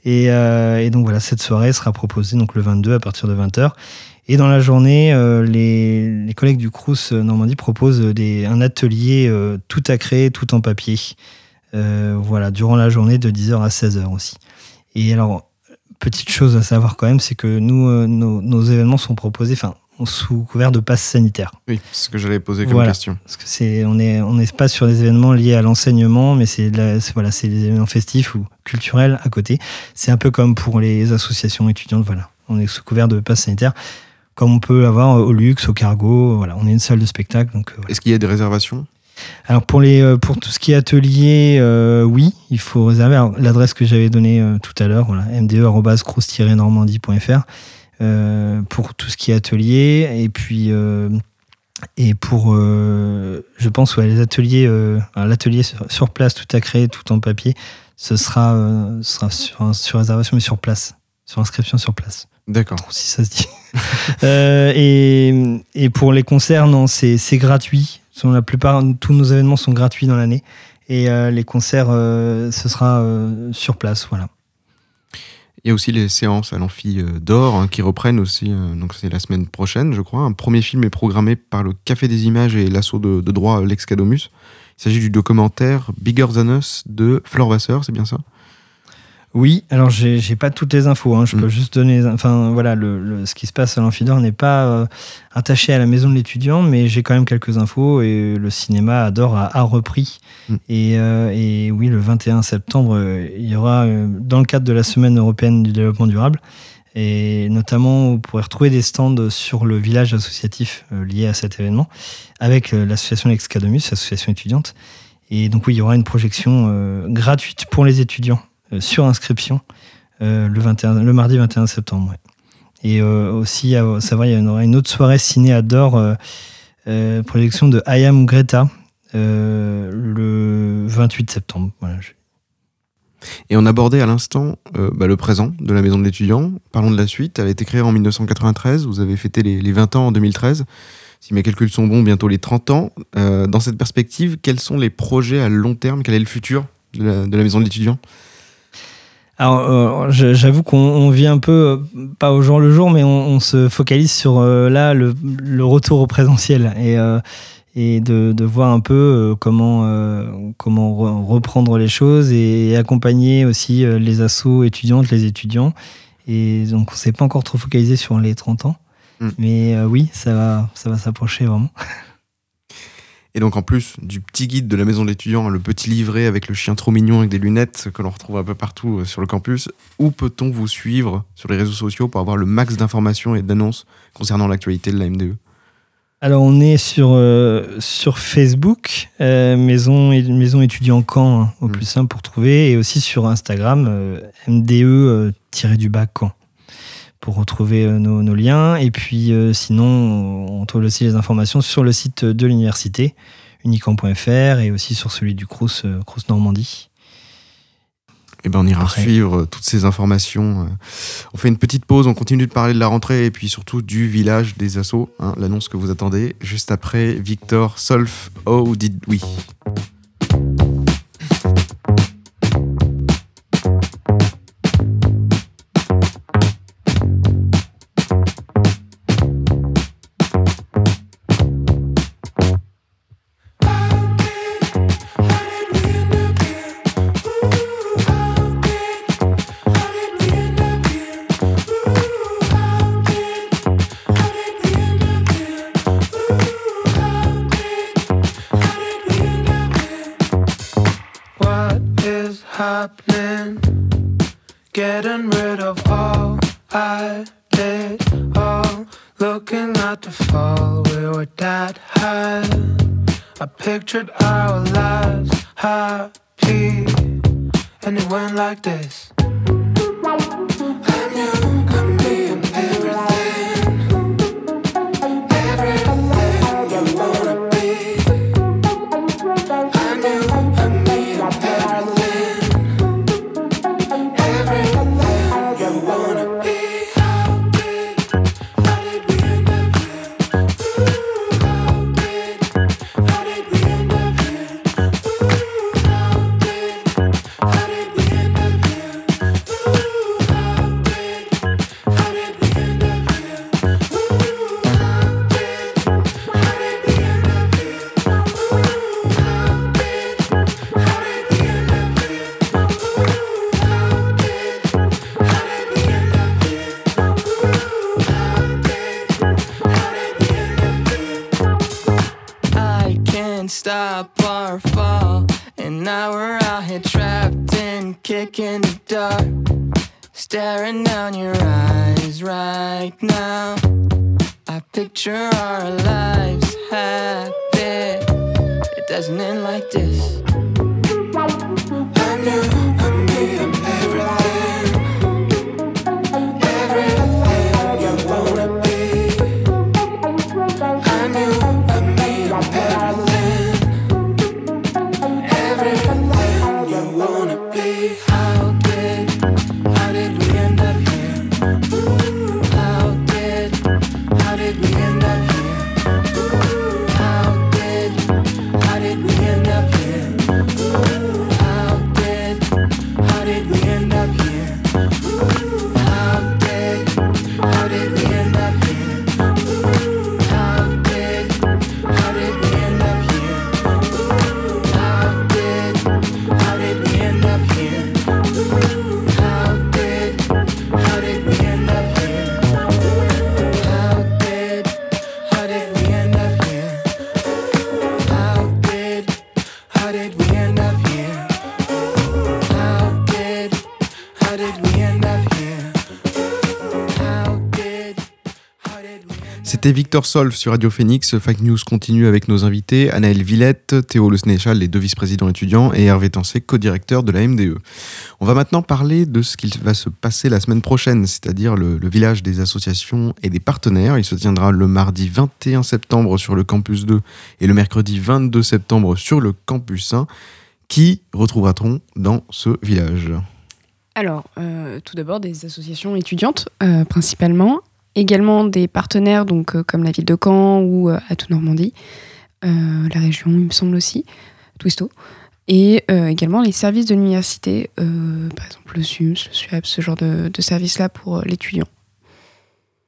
Et, euh, et donc voilà, cette soirée sera proposée donc le 22 à partir de 20h. Et dans la journée, euh, les, les collègues du Crous euh, Normandie proposent des, un atelier euh, tout à créer, tout en papier. Euh, voilà, durant la journée de 10h à 16h aussi. Et alors, petite chose à savoir quand même, c'est que nous, nos, nos événements sont proposés enfin, sous couvert de passe sanitaire. Oui, c'est ce que j'allais poser comme Voilà. question. Parce que c'est, on est, on n'est pas sur des événements liés à l'enseignement, mais c'est- voilà, c'est des événements festifs ou culturels à côté. C'est un peu comme pour les associations étudiantes, voilà. On est sous couvert de passe sanitaire, comme on peut l'avoir au luxe, au cargo, voilà. On est une salle de spectacle, donc euh, voilà. Est-ce qu'il y a des réservations? Alors pour, les, euh, pour tout ce qui est atelier, euh, oui, il faut réserver l'adresse que j'avais donnée euh, tout à l'heure, voilà, mde.cross-normandie.fr euh, pour tout ce qui est atelier. Et puis, euh, et pour, euh, je pense, ouais, les ateliers, euh, l'atelier sur, sur place, tout à créer, tout en papier, ce sera, euh, sera sur, sur réservation, mais sur place, sur inscription sur place. D'accord. Si ça se dit. Euh, et, pour les concerts, non, c'est gratuit. La plupart, tous nos événements sont gratuits dans l'année. Et euh, les concerts, euh, ce sera sur place, voilà. Il y a aussi les séances à l'amphi d'or hein, qui reprennent aussi, donc c'est la semaine prochaine, je crois. Un premier film est programmé par le Café des Images et l'assaut de, de droit euh, Lex Cadomus. Il s'agit du documentaire Bigger Than Us de Flore Vasseur, c'est bien ça? Oui, alors j'ai j'ai pas toutes les infos. hein. Je peux Mm. juste donner. Enfin, voilà, le, le- ce qui se passe à l'Amphidor n'est pas euh, attaché à la maison de l'étudiant, mais j'ai quand même quelques infos. Et le cinéma Adore a, a repris. Mm. Et, euh, et oui, le 21 septembre, euh, il y aura, dans le cadre de la semaine européenne du développement durable, et notamment, vous pourrez retrouver des stands sur le village associatif euh, lié à cet événement, avec l'association Excadomus, association étudiante. Et donc, oui, il y aura une projection gratuite pour les étudiants sur inscription euh, le, 21, le mardi 21 septembre. Et euh, aussi, à savoir, il y aura une autre soirée ciné à Dor, euh, euh, projection de I Am Greta, euh, le 28 septembre. Et on abordait à l'instant euh, bah, le présent de la maison de l'étudiant. Parlons de la suite. Elle a été créée en 1993. Vous avez fêté les, les 20 ans en 2013. Si mes calculs sont bons, bientôt les 30 ans. Euh, dans cette perspective, quels sont les projets à long terme? Quel est le futur de la maison de l'étudiant? Alors, euh, j'avoue qu'on on vit un peu, euh, pas au jour le jour, mais on, on se focalise sur euh, là le, le retour au présentiel et, et de, de voir un peu comment, comment re- reprendre les choses et accompagner aussi les assos étudiantes, les étudiants. Et donc, on s'est pas encore trop focalisé sur les 30 ans. Mm. Mais oui, ça va, ça va s'approcher vraiment. Et donc en plus du petit guide de la maison de l'étudiant, le petit livret avec le chien trop mignon avec des lunettes que l'on retrouve un peu partout euh, sur le campus, où peut-on vous suivre sur les réseaux sociaux pour avoir le max d'informations et d'annonces concernant l'actualité de la MDE Alors, on est sur, euh, sur Facebook, euh, maison, maison étudiant Caen, hein, au plus simple pour trouver, et aussi sur Instagram, euh, MDE-du-bas Caen, pour retrouver euh, nos, nos liens. Et puis, euh, sinon, on trouve aussi les informations sur le site de l'université, unicamp.fr, et aussi sur celui du Crous, euh, Crous Normandie. Et ben on ira Après. suivre toutes ces informations. On fait une petite pause, on continue de parler de la rentrée et puis surtout du village des assos, hein, l'annonce que vous attendez. Juste après, Victor Solf, Oh Did We I pictured our lives happy, and it went like this. C'était Victor Solf sur Radio Phoenix. Fact News continue avec nos invités Anaël Villette, Théo Le Sénéchal, les deux vice-présidents étudiants, et Hervé Tancé, co-directeur de la MDE. On va maintenant parler de ce qu'il va se passer la semaine prochaine, c'est-à-dire le, village des associations et des partenaires. Il se tiendra le mardi 21 septembre sur le campus 2 et le mercredi 22 septembre sur le campus 1. Qui retrouvera-t-on dans ce village? Alors, euh, tout d'abord des associations étudiantes euh, principalement, également des partenaires donc euh, comme la ville de Caen ou euh, Atout Normandie, euh, la région il me semble aussi, Twisto, et également les services de l'université, par exemple le SUMS, le SUAP, ce genre de, de services-là pour l'étudiant.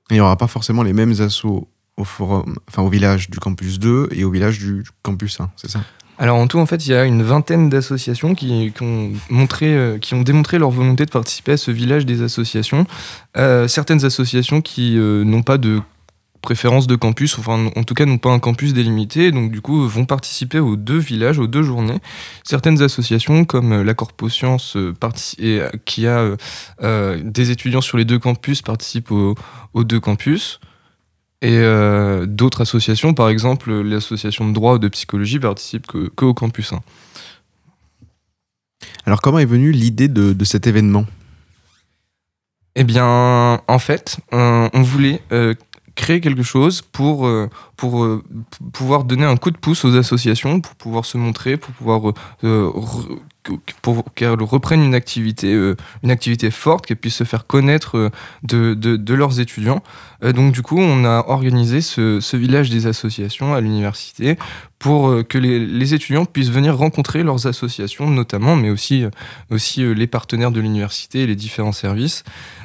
Il n'y aura pas forcément les mêmes assos au forum, enfin au village du campus 2 et au village du campus 1, c'est ça? Alors en tout, en fait, il y a une vingtaine d'associations qui, euh, ont démontré leur volonté de participer à ce village des associations. Euh, certaines associations qui euh, n'ont pas de préférence de campus, enfin en tout cas n'ont pas un campus délimité, donc du coup vont participer aux deux villages, aux deux journées. Certaines associations comme la Corpo Science parti- et, euh, qui a des étudiants sur les deux campus participent aux deux campus. Et euh, d'autres associations, par exemple l'association de droit ou de psychologie, participent que, que au campus 1. Alors comment est venue l'idée de, de cet événement? Eh bien, en fait, on voulait euh, créer quelque chose pour, euh, pour euh, pouvoir donner un coup de pouce aux associations, pour pouvoir se montrer, pour pouvoir euh, pour qu'elles reprennent une activité, une activité forte, qu'elles puissent se faire connaître de, de- de leurs étudiants. Donc du coup, on a organisé ce, village des associations à l'université pour que les, les étudiants puissent venir rencontrer leurs associations, notamment, mais aussi, aussi les partenaires de l'université et les différents services,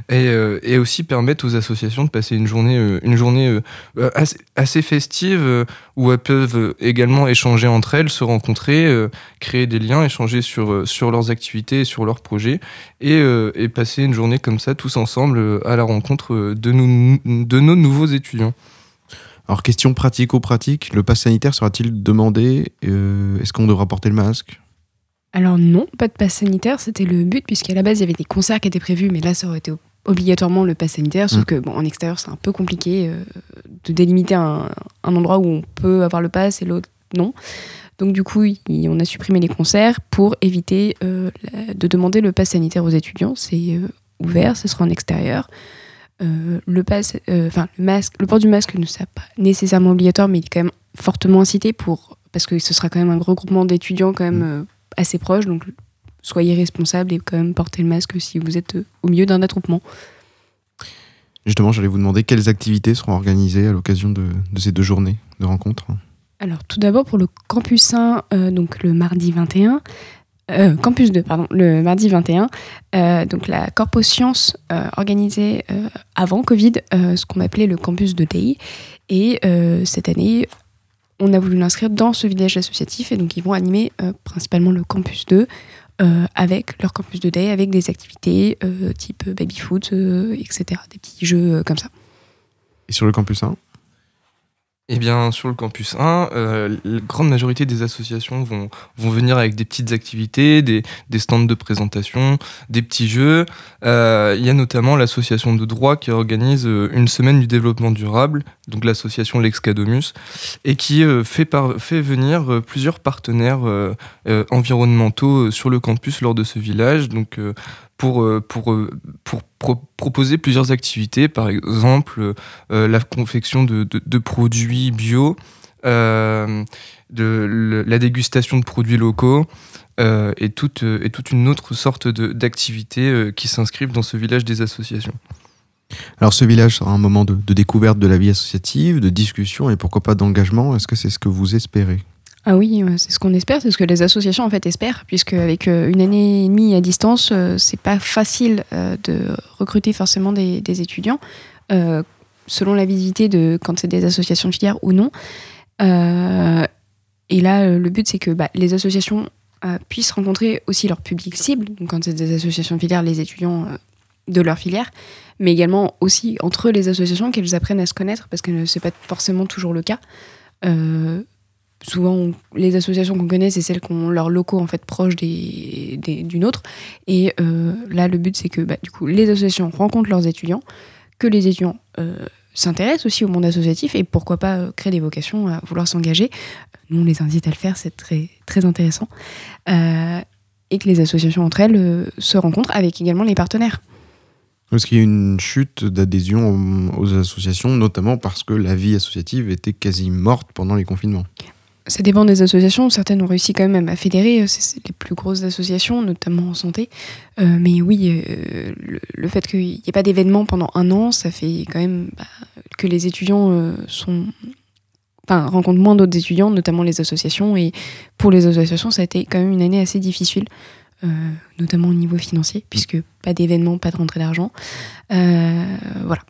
et, euh, et aussi permettre aux associations de passer une journée, euh, une journée euh, assez, assez festive euh, où elles peuvent également échanger entre elles, se rencontrer, euh, créer des liens, échanger sur, sur leurs activités et sur leurs projets, et, euh, et passer une journée comme ça tous ensemble euh, à la rencontre de, nous, de nos nouveaux étudiants. Alors question pratico-pratique, le pass sanitaire sera-t-il demandé Euh, Est-ce qu'on devra porter le masque? Alors non, pas de passe sanitaire, c'était le but, puisqu'à la base, il y avait des concerts qui étaient prévus, mais là, ça aurait été obligatoirement le pass sanitaire, sauf Mm. que bon, en extérieur, c'est un peu compliqué euh, de délimiter un, un endroit où on peut avoir le pass et l'autre non. Donc du coup, il- on a supprimé les concerts pour éviter euh, la- de demander le pass sanitaire aux étudiants. C'est euh, ouvert, ce sera en extérieur. Le pass, enfin le masque, le port du masque ne sera pas nécessairement obligatoire, mais il est quand même fortement incité pour parce que ce sera quand même un regroupement d'étudiants quand même euh, assez proche. Donc soyez responsables et quand même portez le masque si vous êtes euh, au milieu d'un attroupement. Justement, j'allais vous demander quelles activités seront organisées à l'occasion de, de ces deux journées de rencontres. Alors tout d'abord pour le campus 1, euh, donc le mardi 21, euh, campus 2, pardon, le mardi 21, euh, donc la Corpo Science euh, organisait avant Covid ce qu'on appelait le campus de Day. Et cette année, on a voulu l'inscrire dans ce village associatif et donc ils vont animer principalement le campus 2 euh, avec leur campus de Day, avec des activités euh, type baby-foot, euh, etc. Des petits jeux comme ça. Et sur le campus 1 Eh bien, sur le campus 1, euh, la grande majorité des associations vont, vont venir avec des petites activités, des, stands de présentation, des petits jeux. Euh, Il y a notamment l'association de droit qui organise euh, une semaine du développement durable, donc l'association L'Excadomus, et qui fait, par- fait venir plusieurs partenaires environnementaux sur le campus lors de ce village. Pour, euh, pour, euh, pour pro- proposer plusieurs activités, par exemple euh, la confection de, de- produits bio, de, la dégustation de produits locaux et, toute, et toute une autre sorte d'activités qui s'inscrivent dans ce village des associations. Alors ce village sera un moment de découverte de la vie associative, de discussion et pourquoi pas d'engagement. Est-ce que c'est ce que vous espérez? Ah oui, euh, c'est ce qu'on espère, c'est ce que les associations en fait espèrent, puisque avec euh, une année et demie à distance, euh, c'est pas facile de recruter forcément des, étudiants, selon la visibilité de quand c'est des associations de filière ou non. Et là, le but c'est que bah, les associations puissent rencontrer aussi leur public cible, donc quand c'est des associations de filière, les étudiants de leur filière, mais également aussi entre les associations qu'elles apprennent à se connaître, parce que c'est pas forcément toujours le cas. Souvent les associations qu'on connaît c'est celles qui ont leurs locaux en fait proches d'une autre. Et euh, là le but c'est que bah, du coup les associations rencontrent leurs étudiants que les étudiants euh, s'intéressent aussi au monde associatif et pourquoi pas euh, créer des vocations à vouloir s'engager. Nous on les invite à le faire c'est très très intéressant. Et que les associations entre elles se rencontrent avec également les partenaires. Parce qu'il y a une chute d'adhésion aux associations, notamment parce que la vie associative était quasi morte pendant les confinements. Ça dépend des associations. Certaines ont réussi quand même à fédérer. C'est les plus grosses associations, notamment en santé. Euh, mais oui, euh, le, fait qu'il n'y ait pas d'événement pendant un an, ça fait quand même bah, que les étudiants euh, sont, enfin, rencontrent moins d'autres étudiants, notamment les associations. Et pour les associations, ça a été quand même une année assez difficile. notamment au niveau financier, puisque pas d'événement, pas de rentrée d'argent. voilà.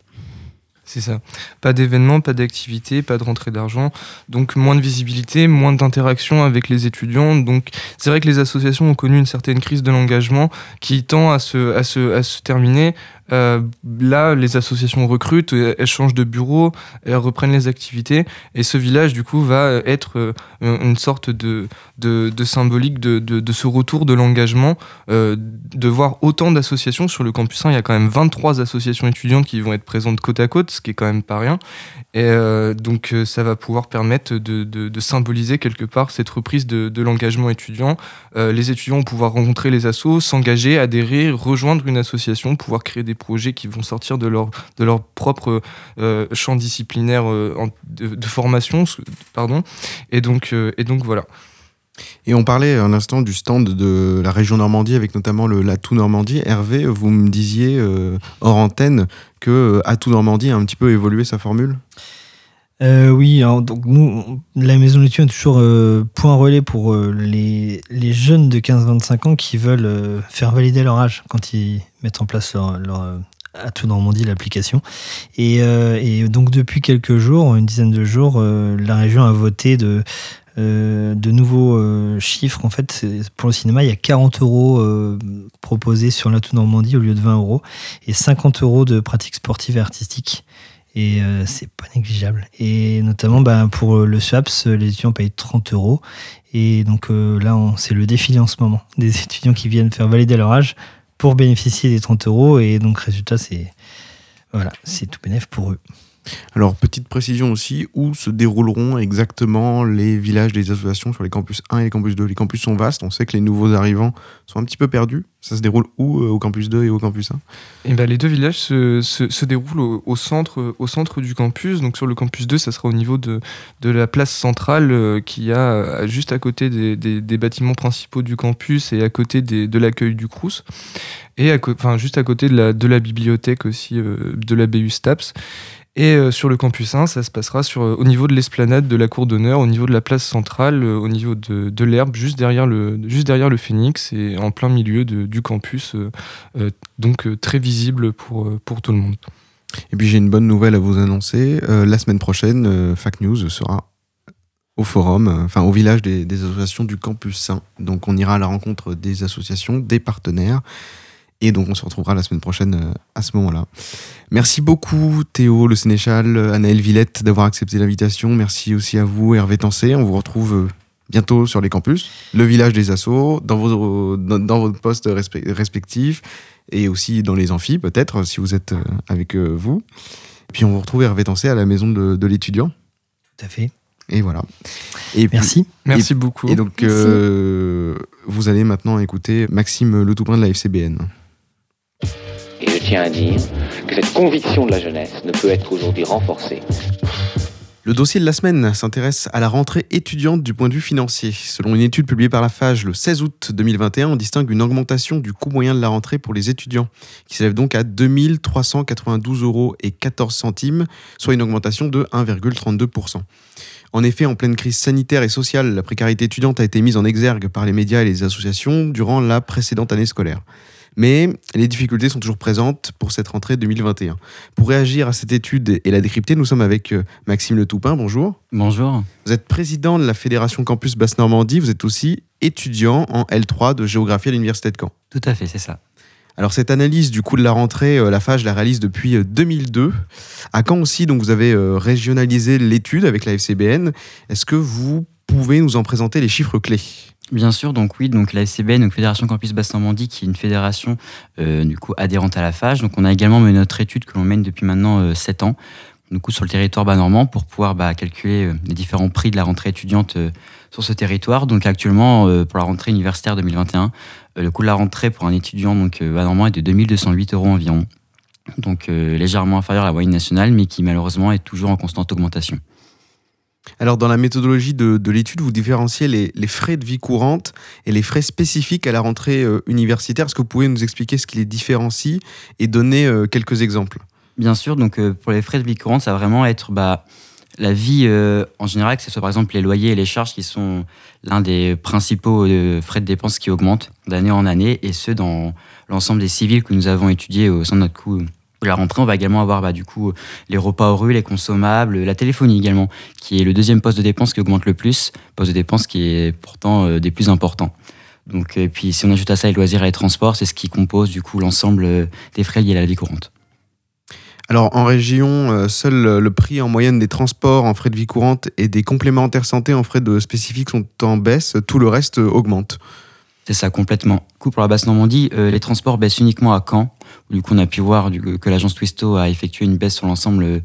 C'est ça. Pas d'événements, pas d'activité, pas de rentrée d'argent, donc moins de visibilité, moins d'interaction avec les étudiants. Donc c'est vrai que les associations ont connu une certaine crise de l'engagement qui tend à se, à se terminer euh, là, les associations recrutent, elles changent de bureau, elles reprennent les activités, et ce village, du coup, va être euh, une sorte de, de, symbolique de, de, ce retour de l'engagement, euh, de voir autant d'associations sur le campus 1. Il y a quand même 23 associations étudiantes qui vont être présentes côte à côte, ce qui est quand même pas rien. Et donc, ça va pouvoir permettre de, de, symboliser quelque part cette reprise de, l'engagement étudiant. les étudiants vont pouvoir rencontrer les assos, s'engager, adhérer, rejoindre une association, pouvoir créer des projets qui vont sortir de leur, de leur propre euh, champ disciplinaire euh, de, formation. Pardon. Et, donc, euh, et donc voilà. Et on parlait un instant du stand de la région Normandie avec notamment le l'Atout Normandie. Hervé, vous me disiez hors antenne que Atout Normandie a un petit peu évolué sa formule? Oui, donc nous, la maison d'études est toujours point relais pour les, les, jeunes de 15-25 ans qui veulent faire valider leur âge quand ils mettent en place leur, leur tout Normandie l'application. Et, et, donc depuis quelques jours, une dizaine de jours, la région a voté de, nouveaux chiffres. En fait, pour le cinéma, il y a 40 euros proposés sur la tout Normandie au lieu de 20 euros et 50 euros de pratiques sportives et artistiques. Et euh, c'est pas négligeable. Et notamment bah, pour le SWAPS, les étudiants payent 30 euros. Et donc euh, là, c'est le défilé en ce moment des étudiants qui viennent faire valider leur âge pour bénéficier des 30 euros. Et donc, résultat, c'est voilà, tout bénéf pour eux. Alors, petite précision aussi, où se dérouleront exactement les villages des associations sur les campus 1 et les campus 2 Les campus sont vastes, on sait que les nouveaux arrivants sont un petit peu perdus. Ça se déroule où euh, Au campus 2 et au campus 1 et ben, Les deux villages se, se, déroulent au, centre, au centre du campus. Donc sur le campus 2, ça sera au niveau de, de la place centrale euh, qui a euh, juste à côté des, des, bâtiments principaux du campus et à côté des, de l'accueil du Crous. Et à, enfin, juste à côté de la, de la bibliothèque aussi de la BU STAPS. Et euh, sur le campus 1, ça se passera sur, euh, au niveau de l'esplanade de la cour d'honneur, au niveau de la place centrale, euh, au niveau de, de l'herbe, juste, derrière le, juste derrière le phénix et en plein milieu de, du campus, donc très visible pour, pour tout le monde. Et puis j'ai une bonne nouvelle à vous annoncer. la semaine prochaine, Fac News sera au forum, enfin au village des, associations du campus 1. Donc on ira à la rencontre des associations, des partenaires. Et donc on se retrouvera la semaine prochaine euh, à ce moment-là. Merci beaucoup Théo, le sénéchal, Anaël Villette d'avoir accepté l'invitation. Merci aussi à vous Hervé Tancé. On vous retrouve euh, bientôt sur les campus, le village des assos, dans vos, dans, vos postes respectifs et aussi dans les amphis peut-être si vous êtes euh, avec vous. Et puis on vous retrouve Hervé Tancé à la maison de, l'étudiant. Tout à fait. Et voilà. Et Merci. Merci beaucoup. Et donc, vous allez maintenant écouter Maxime Le Toupin de la FCBN. Tiens à dire que cette conviction de la jeunesse ne peut être aujourd'hui renforcée. Le dossier de la semaine s'intéresse à la rentrée étudiante du point de vue financier. Selon une étude publiée par la FAGE le 16 août 2021, on distingue une augmentation du coût moyen de la rentrée pour les étudiants, qui s'élève donc à 2392 euros et 14 centimes, soit une augmentation de 1,32%. En effet, en pleine crise sanitaire et sociale, la précarité étudiante a été mise en exergue par les médias et les associations durant la précédente année scolaire. Mais les difficultés sont toujours présentes pour cette rentrée 2021. Pour réagir à cette étude et la décrypter, nous sommes avec euh, Maxime Le Toupin. Bonjour. Bonjour. Vous êtes président de la Fédération Campus Basse-Normandie. Vous êtes aussi étudiant en L3 de géographie à l'Université de Caen. Tout à fait, c'est ça. Alors cette analyse du coût de la rentrée, euh, la FAGE la réalise depuis 2002. Euh, à Caen aussi, donc vous avez régionalisé l'étude avec la FCBN. Est-ce que vous pouvez nous en présenter les chiffres clés? Bien sûr, donc oui, donc la FCBN, donc Fédération Campus Basse-Normandie, qui est une fédération euh, du coup adhérente à la FAGE. Donc on a également mené notre étude que l'on mène depuis maintenant 7 euh, ans, du coup sur le territoire bas-normand, pour pouvoir bah, calculer euh, les différents prix de la rentrée étudiante sur ce territoire. Donc actuellement, pour la rentrée universitaire 2021, le coût de la rentrée pour un étudiant donc bas-normand est de 2208 euros environ. Donc légèrement inférieur à la moyenne nationale, mais qui malheureusement est toujours en constante augmentation. Alors, dans la méthodologie de, de l'étude, vous différenciez les, frais de vie courante et les frais spécifiques à la rentrée euh, universitaire. Est-ce que vous pouvez nous expliquer ce qui les différencie et donner euh, quelques exemples? Bien sûr, donc euh, pour les frais de vie courante, ça va vraiment être bah, la vie en général, que ce soit par exemple les loyers et les charges qui sont l'un des principaux frais de dépenses qui augmentent d'année en année, et ce dans l'ensemble des civils que nous avons étudiés au sein de notre coût la rentrée. On va également avoir bah, du coup les repas aux rues, les consommables, la téléphonie également, qui est le deuxième poste de dépense qui augmente le plus, poste de dépense qui est pourtant euh, des plus importants. Donc, et puis si on ajoute à ça les loisirs et les transports, c'est ce qui compose du coup l'ensemble euh, des frais liés à la vie courante. Alors en région, euh, seul le prix en moyenne des transports en frais de vie courante et des complémentaires santé en frais de spécifiques sont en baisse, tout le reste euh, augmente. C'est ça, complètement. Du coup, pour la Basse-Normandie, euh, les transports baissent uniquement à Caen. Du coup, on a pu voir que l'agence Twisto a effectué une baisse sur l'ensemble euh,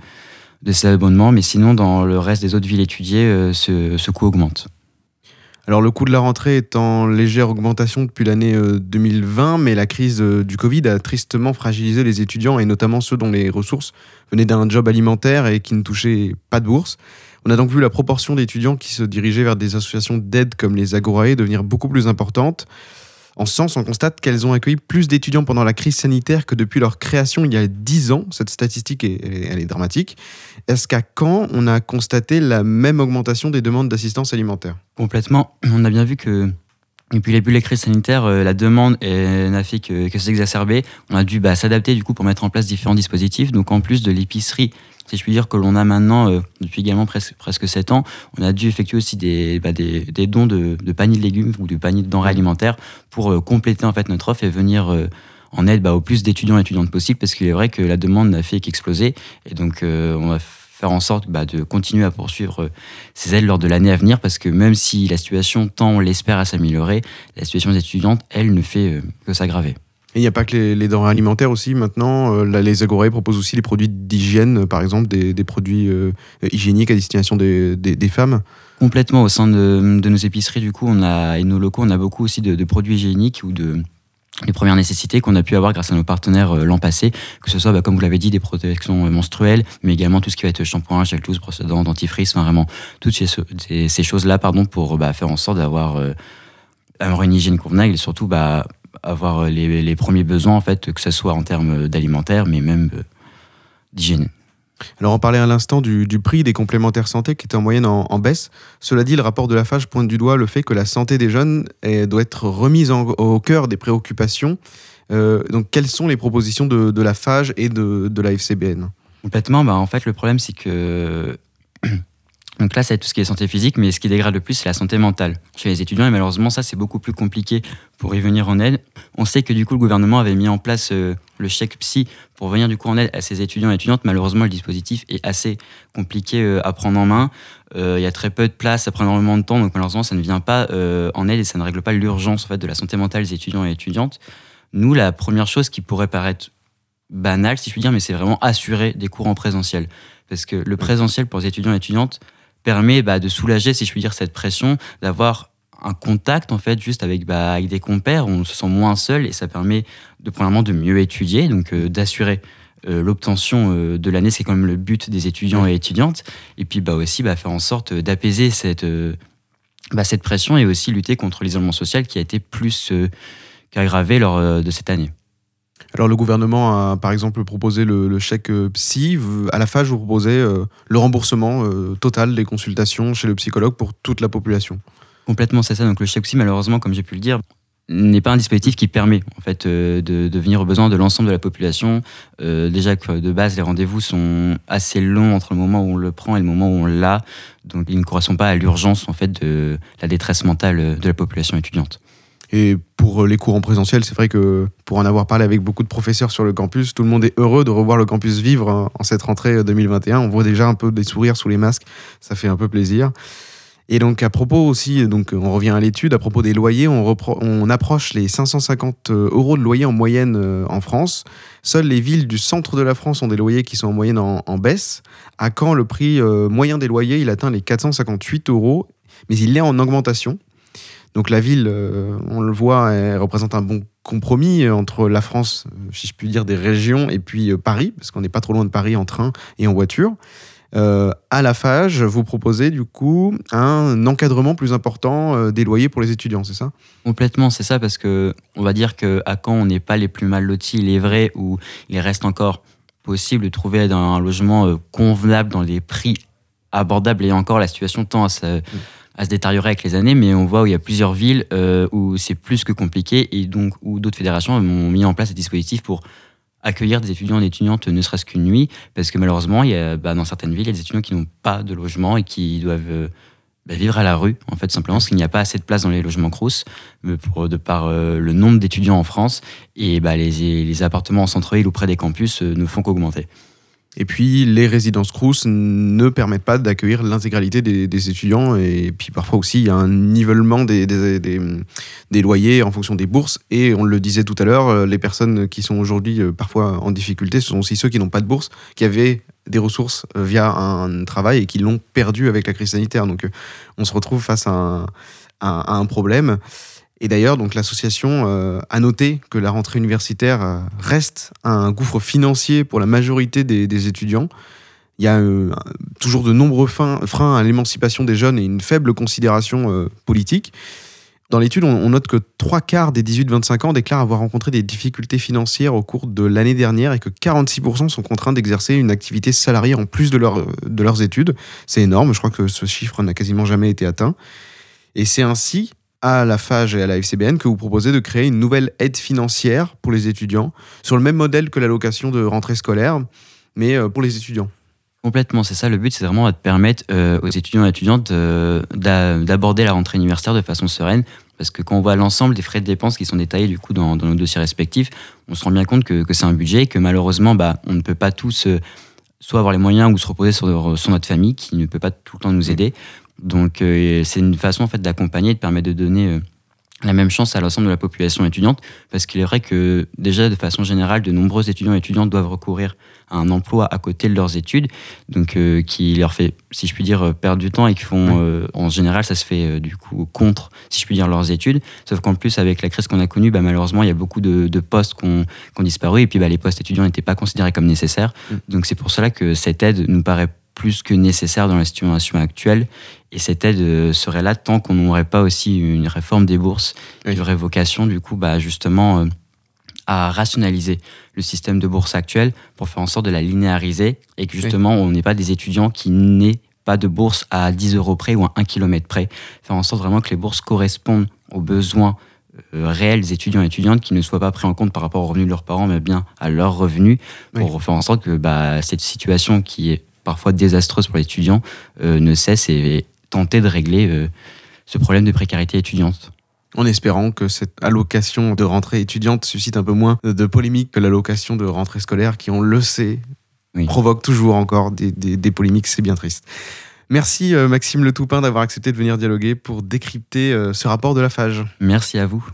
de ses abonnements, mais sinon, dans le reste des autres villes étudiées, euh, ce, ce coût augmente. Alors le coût de la rentrée est en légère augmentation depuis l'année euh, 2020, mais la crise du Covid a tristement fragilisé les étudiants et notamment ceux dont les ressources venaient d'un job alimentaire et qui ne touchaient pas de bourse. On a donc vu la proportion d'étudiants qui se dirigeaient vers des associations d'aide comme les Agorae devenir beaucoup plus importante. En ce sens, on constate qu'elles ont accueilli plus d'étudiants pendant la crise sanitaire que depuis leur création il y a 10 ans. Cette statistique, est, elle est- dramatique. Est-ce qu'à Caen, on a constaté la même augmentation des demandes d'assistance alimentaire? Complètement. On a bien vu que depuis le début de la crise sanitaire, euh, la demande n'a fait que, que s'exacerber. On a dû bah, s'adapter du coup pour mettre en place différents dispositifs. Donc en plus de l'épicerie, si je puis dire, que l'on a maintenant euh, depuis également presque, presque 7 ans, on a dû effectuer aussi des, bah, des, des dons de, de paniers de légumes ou de paniers de denrées alimentaires pour euh, compléter en fait notre offre et venir euh, en aide bah, au plus d'étudiants et étudiantes possible parce qu'il est vrai que la demande n'a fait qu'exploser. Et donc on va faire en sorte bah, de continuer à poursuivre ces aides lors de l'année à venir parce que même si la situation tend, on l'espère, à s'améliorer, la situation des étudiantes, elle, ne fait que s'aggraver. Et il n'y a pas que les, denrées alimentaires aussi maintenant. euh, les Agorae proposent aussi les produits d'hygiène, par exemple, des, produits euh, hygiéniques à destination des, femmes. Complètement au sein de, nos épiceries, du coup, on et nos locaux, on a beaucoup aussi de, produits hygiéniques ou de les premières nécessités qu'on a pu avoir grâce à nos partenaires euh, l'an passé, que ce soit, bah, comme vous l'avez dit, des protections menstruelles, mais également tout ce qui va être shampoing, gel douce, brosse à dents, dentifrice, vraiment toutes ces, choses-là, pour bah, faire en sorte d'avoir avoir une hygiène convenable et surtout bah, avoir euh, les, les premiers besoins, en fait, que ce soit en termes d'alimentaire, mais même euh, d'hygiène. Alors, on parlait à l'instant du, du prix des complémentaires santé qui était en moyenne en, en baisse. Cela dit, le rapport de la FAGE pointe du doigt le fait que la santé des jeunes doit être remise en- au cœur des préoccupations. Euh, donc, quelles sont les propositions de, de la FAGE et de, de la FCBN Complètement. Bah, en fait, le problème, c'est que. Donc là, c'est tout ce qui est santé physique, mais ce qui dégrade le plus, c'est la santé mentale chez les étudiants. Et malheureusement, ça, c'est beaucoup plus compliqué pour y venir en aide. On sait que du coup, le gouvernement avait mis en place euh, le chèque psy pour venir du coup en aide à ces étudiants et étudiantes. Malheureusement, le dispositif est assez compliqué euh, à prendre en main. Euh, Il y a très peu de place, ça prend énormément de temps, donc malheureusement, ça ne vient pas en aide et ça ne règle pas l'urgence en fait de la santé mentale des étudiants et étudiantes. Nous, la première chose qui pourrait paraître banale, si je puis dire, mais c'est vraiment assurer des cours en présentiel. Parce que le présentiel pour les étudiants et étudiantes permet bah, de soulager, si je puis dire, cette pression, d'avoir un contact en fait juste avec, bah, avec des compères, on se sent moins seul et ça permet de premièrement de mieux étudier, donc euh, d'assurer euh, l'obtention euh, de l'année, c'est quand même le but des étudiants et étudiantes, et puis bah, aussi bah, faire en sorte d'apaiser cette, bah, cette pression et aussi lutter contre l'isolement social qui a été plus qu'aggravé lors de cette année. Alors, le gouvernement a par exemple proposé le, chèque euh, psy. À la FAGE, vous proposez euh, le remboursement euh, total des consultations chez le psychologue pour toute la population. Complètement, c'est ça. Donc le chèque psy, malheureusement, comme j'ai pu le dire, n'est pas un dispositif qui permet en fait de, venir aux besoins de l'ensemble de la population. Déjà que de base, les rendez-vous sont assez longs entre le moment où on le prend et le moment où on l'a, donc ils ne correspondent pas à l'urgence en fait de la détresse mentale de la population étudiante. Et pour euh, les cours en présentiel, c'est vrai que pour en avoir parlé avec beaucoup de professeurs sur le campus, tout le monde est heureux de revoir le campus vivre hein, en cette rentrée 2021. On voit déjà un peu des sourires sous les masques, ça fait un peu plaisir. Et donc à propos aussi, donc on revient à l'étude, à propos des loyers, on, approche les 550 euros de loyer en moyenne euh, en France. Seules les villes du centre de la France ont des loyers qui sont en moyenne en, baisse. À Caen, le prix euh, moyen des loyers, il atteint les 458 euros, mais il est en augmentation. Donc la ville, euh, on le voit, elle représente un bon compromis euh, entre la France, euh, si je puis dire, des régions, et puis Paris, parce qu'on n'est pas trop loin de Paris en train et en voiture. Euh, à la FAGE, vous proposez du coup un encadrement plus important euh, des loyers pour les étudiants, c'est ça? Complètement, c'est ça, parce que on va dire qu'à Caen, on n'est pas les plus mal lotis, il est vrai, où il reste encore possible de trouver un logement convenable dans des prix abordables, et encore la situation tend à se, à se détériorer avec les années, mais on voit où il y a plusieurs villes où c'est plus que compliqué, et donc où d'autres fédérations ont mis en place des dispositifs pour accueillir des étudiants et étudiantes ne serait-ce qu'une nuit, parce que malheureusement, il y a, bah, dans certaines villes, il y a des étudiants qui n'ont pas de logement et qui doivent euh, bah, vivre à la rue, en fait, simplement parce qu'il n'y a pas assez de place dans les logements Crous, de par euh, le nombre d'étudiants en France, et bah, les, appartements en centre-ville ou près des campus euh, ne font qu'augmenter. Et puis, les résidences Crous ne permettent pas d'accueillir l'intégralité des, étudiants. Et puis, parfois aussi, il y a un nivellement des, loyers en fonction des bourses. Et on le disait tout à l'heure, euh, les personnes qui sont aujourd'hui euh, parfois en difficulté, ce sont aussi ceux qui n'ont pas de bourse, qui avaient des ressources euh, via un travail et qui l'ont perdu avec la crise sanitaire. Donc, on se retrouve face à un problème. Et d'ailleurs, donc l'association euh, a noté que la rentrée universitaire euh, reste un gouffre financier pour la majorité des, étudiants. Il y a euh, toujours de nombreux freins à l'émancipation des jeunes et une faible considération politique. Dans l'étude, on, note que trois quarts des 18-25 ans déclarent avoir rencontré des difficultés financières au cours de l'année dernière et que 46% sont contraints d'exercer une activité salariée en plus de, de leurs études. C'est énorme, je crois que ce chiffre n'a quasiment jamais été atteint. Et c'est ainsi à la FAGE et à la FCBN que vous proposez de créer une nouvelle aide financière pour les étudiants, sur le même modèle que l'allocation de rentrée scolaire, mais euh, pour les étudiants. Complètement, c'est ça le but, c'est vraiment de permettre euh, aux étudiants et étudiantes euh, d'aborder la rentrée universitaire de façon sereine, parce que quand on voit l'ensemble des frais de dépenses qui sont détaillés du coup dans, nos dossiers respectifs, on se rend bien compte que, c'est un budget, que malheureusement bah, on ne peut pas tous soit avoir les moyens ou se reposer sur, sur, notre famille qui ne peut pas tout le temps nous aider. Donc euh, c'est une façon en fait d'accompagner, de permettre de donner euh, la même chance à l'ensemble de la population étudiante, parce qu'il est vrai que déjà de façon générale, de nombreux étudiants et étudiantes doivent recourir à un emploi à côté de leurs études, donc euh, qui leur fait, si je puis dire, perdre du temps et qui font, en général, ça se fait du coup contre, si je puis dire, leurs études. Sauf qu'en plus, avec la crise qu'on a connue, bah, malheureusement, il y a beaucoup de, postes qui ont, disparu et puis bah, les postes étudiants n'étaient pas considérés comme nécessaires. Mm. Donc c'est pour cela que cette aide nous paraît plus que nécessaire dans la situation actuelle. Et cette aide euh, serait là tant qu'on n'aurait pas aussi une réforme des bourses qui aurait vocation, du coup, bah, justement, euh, à rationaliser le système de bourse actuel pour faire en sorte de la linéariser et que justement, on n'ait pas des étudiants qui n'aient pas de bourse à 10 euros près ou à 1 km près. Faire en sorte vraiment que les bourses correspondent aux besoins euh, réels des étudiants et étudiantes qui ne soient pas pris en compte par rapport aux revenus de leurs parents, mais bien à leurs revenus, pour faire en sorte que bah, cette situation qui est parfois désastreuse pour les étudiants, euh, ne cesse et tenter de régler euh, ce problème de précarité étudiante. En espérant que cette allocation de rentrée étudiante suscite un peu moins de polémiques que l'allocation de rentrée scolaire, qui, on le sait, provoque toujours encore des, des, polémiques. C'est bien triste. Merci euh, Maxime Le Toupin d'avoir accepté de venir dialoguer pour décrypter ce rapport de la FAGE. Merci à vous.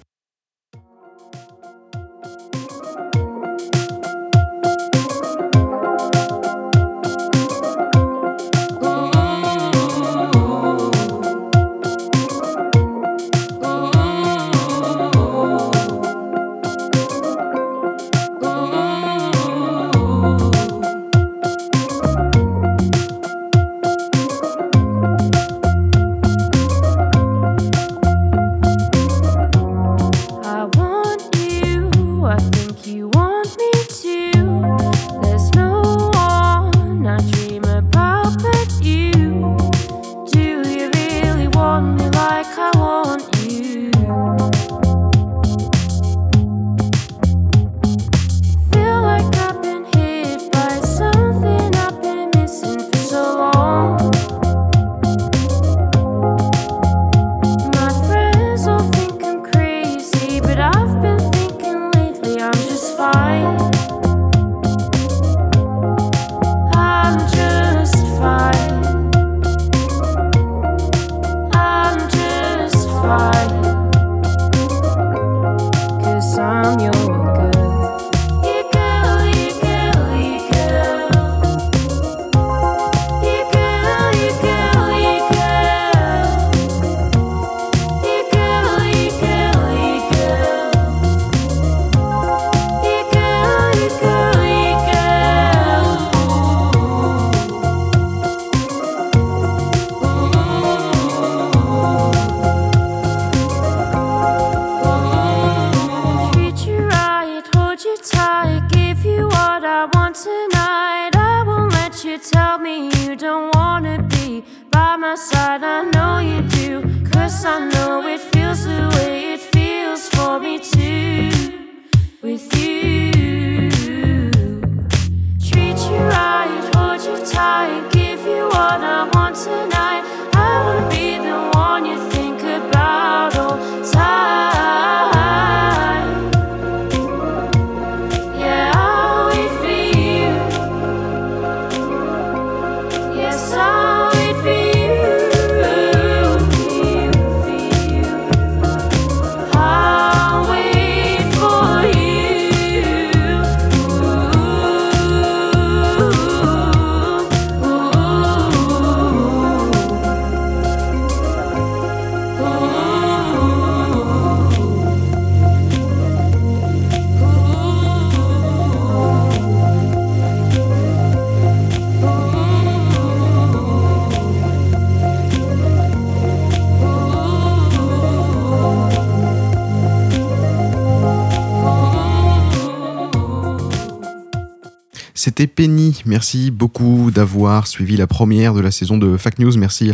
C'était Penny. Merci beaucoup d'avoir suivi la première de la saison de Fact News. Merci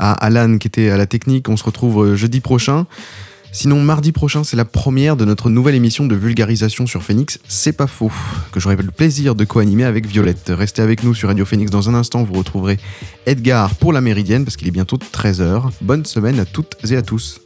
à Alan qui était à la technique. On se retrouve euh, jeudi prochain. Sinon, mardi prochain, c'est la première de notre nouvelle émission de vulgarisation sur Phoenix. C'est pas faux. Que j'aurai le plaisir de co-animer avec Violette. Restez avec nous sur Radio Phoenix dans un instant. Vous retrouverez Edgar pour la Méridienne parce qu'il est bientôt 13h. Bonne semaine à toutes et à tous.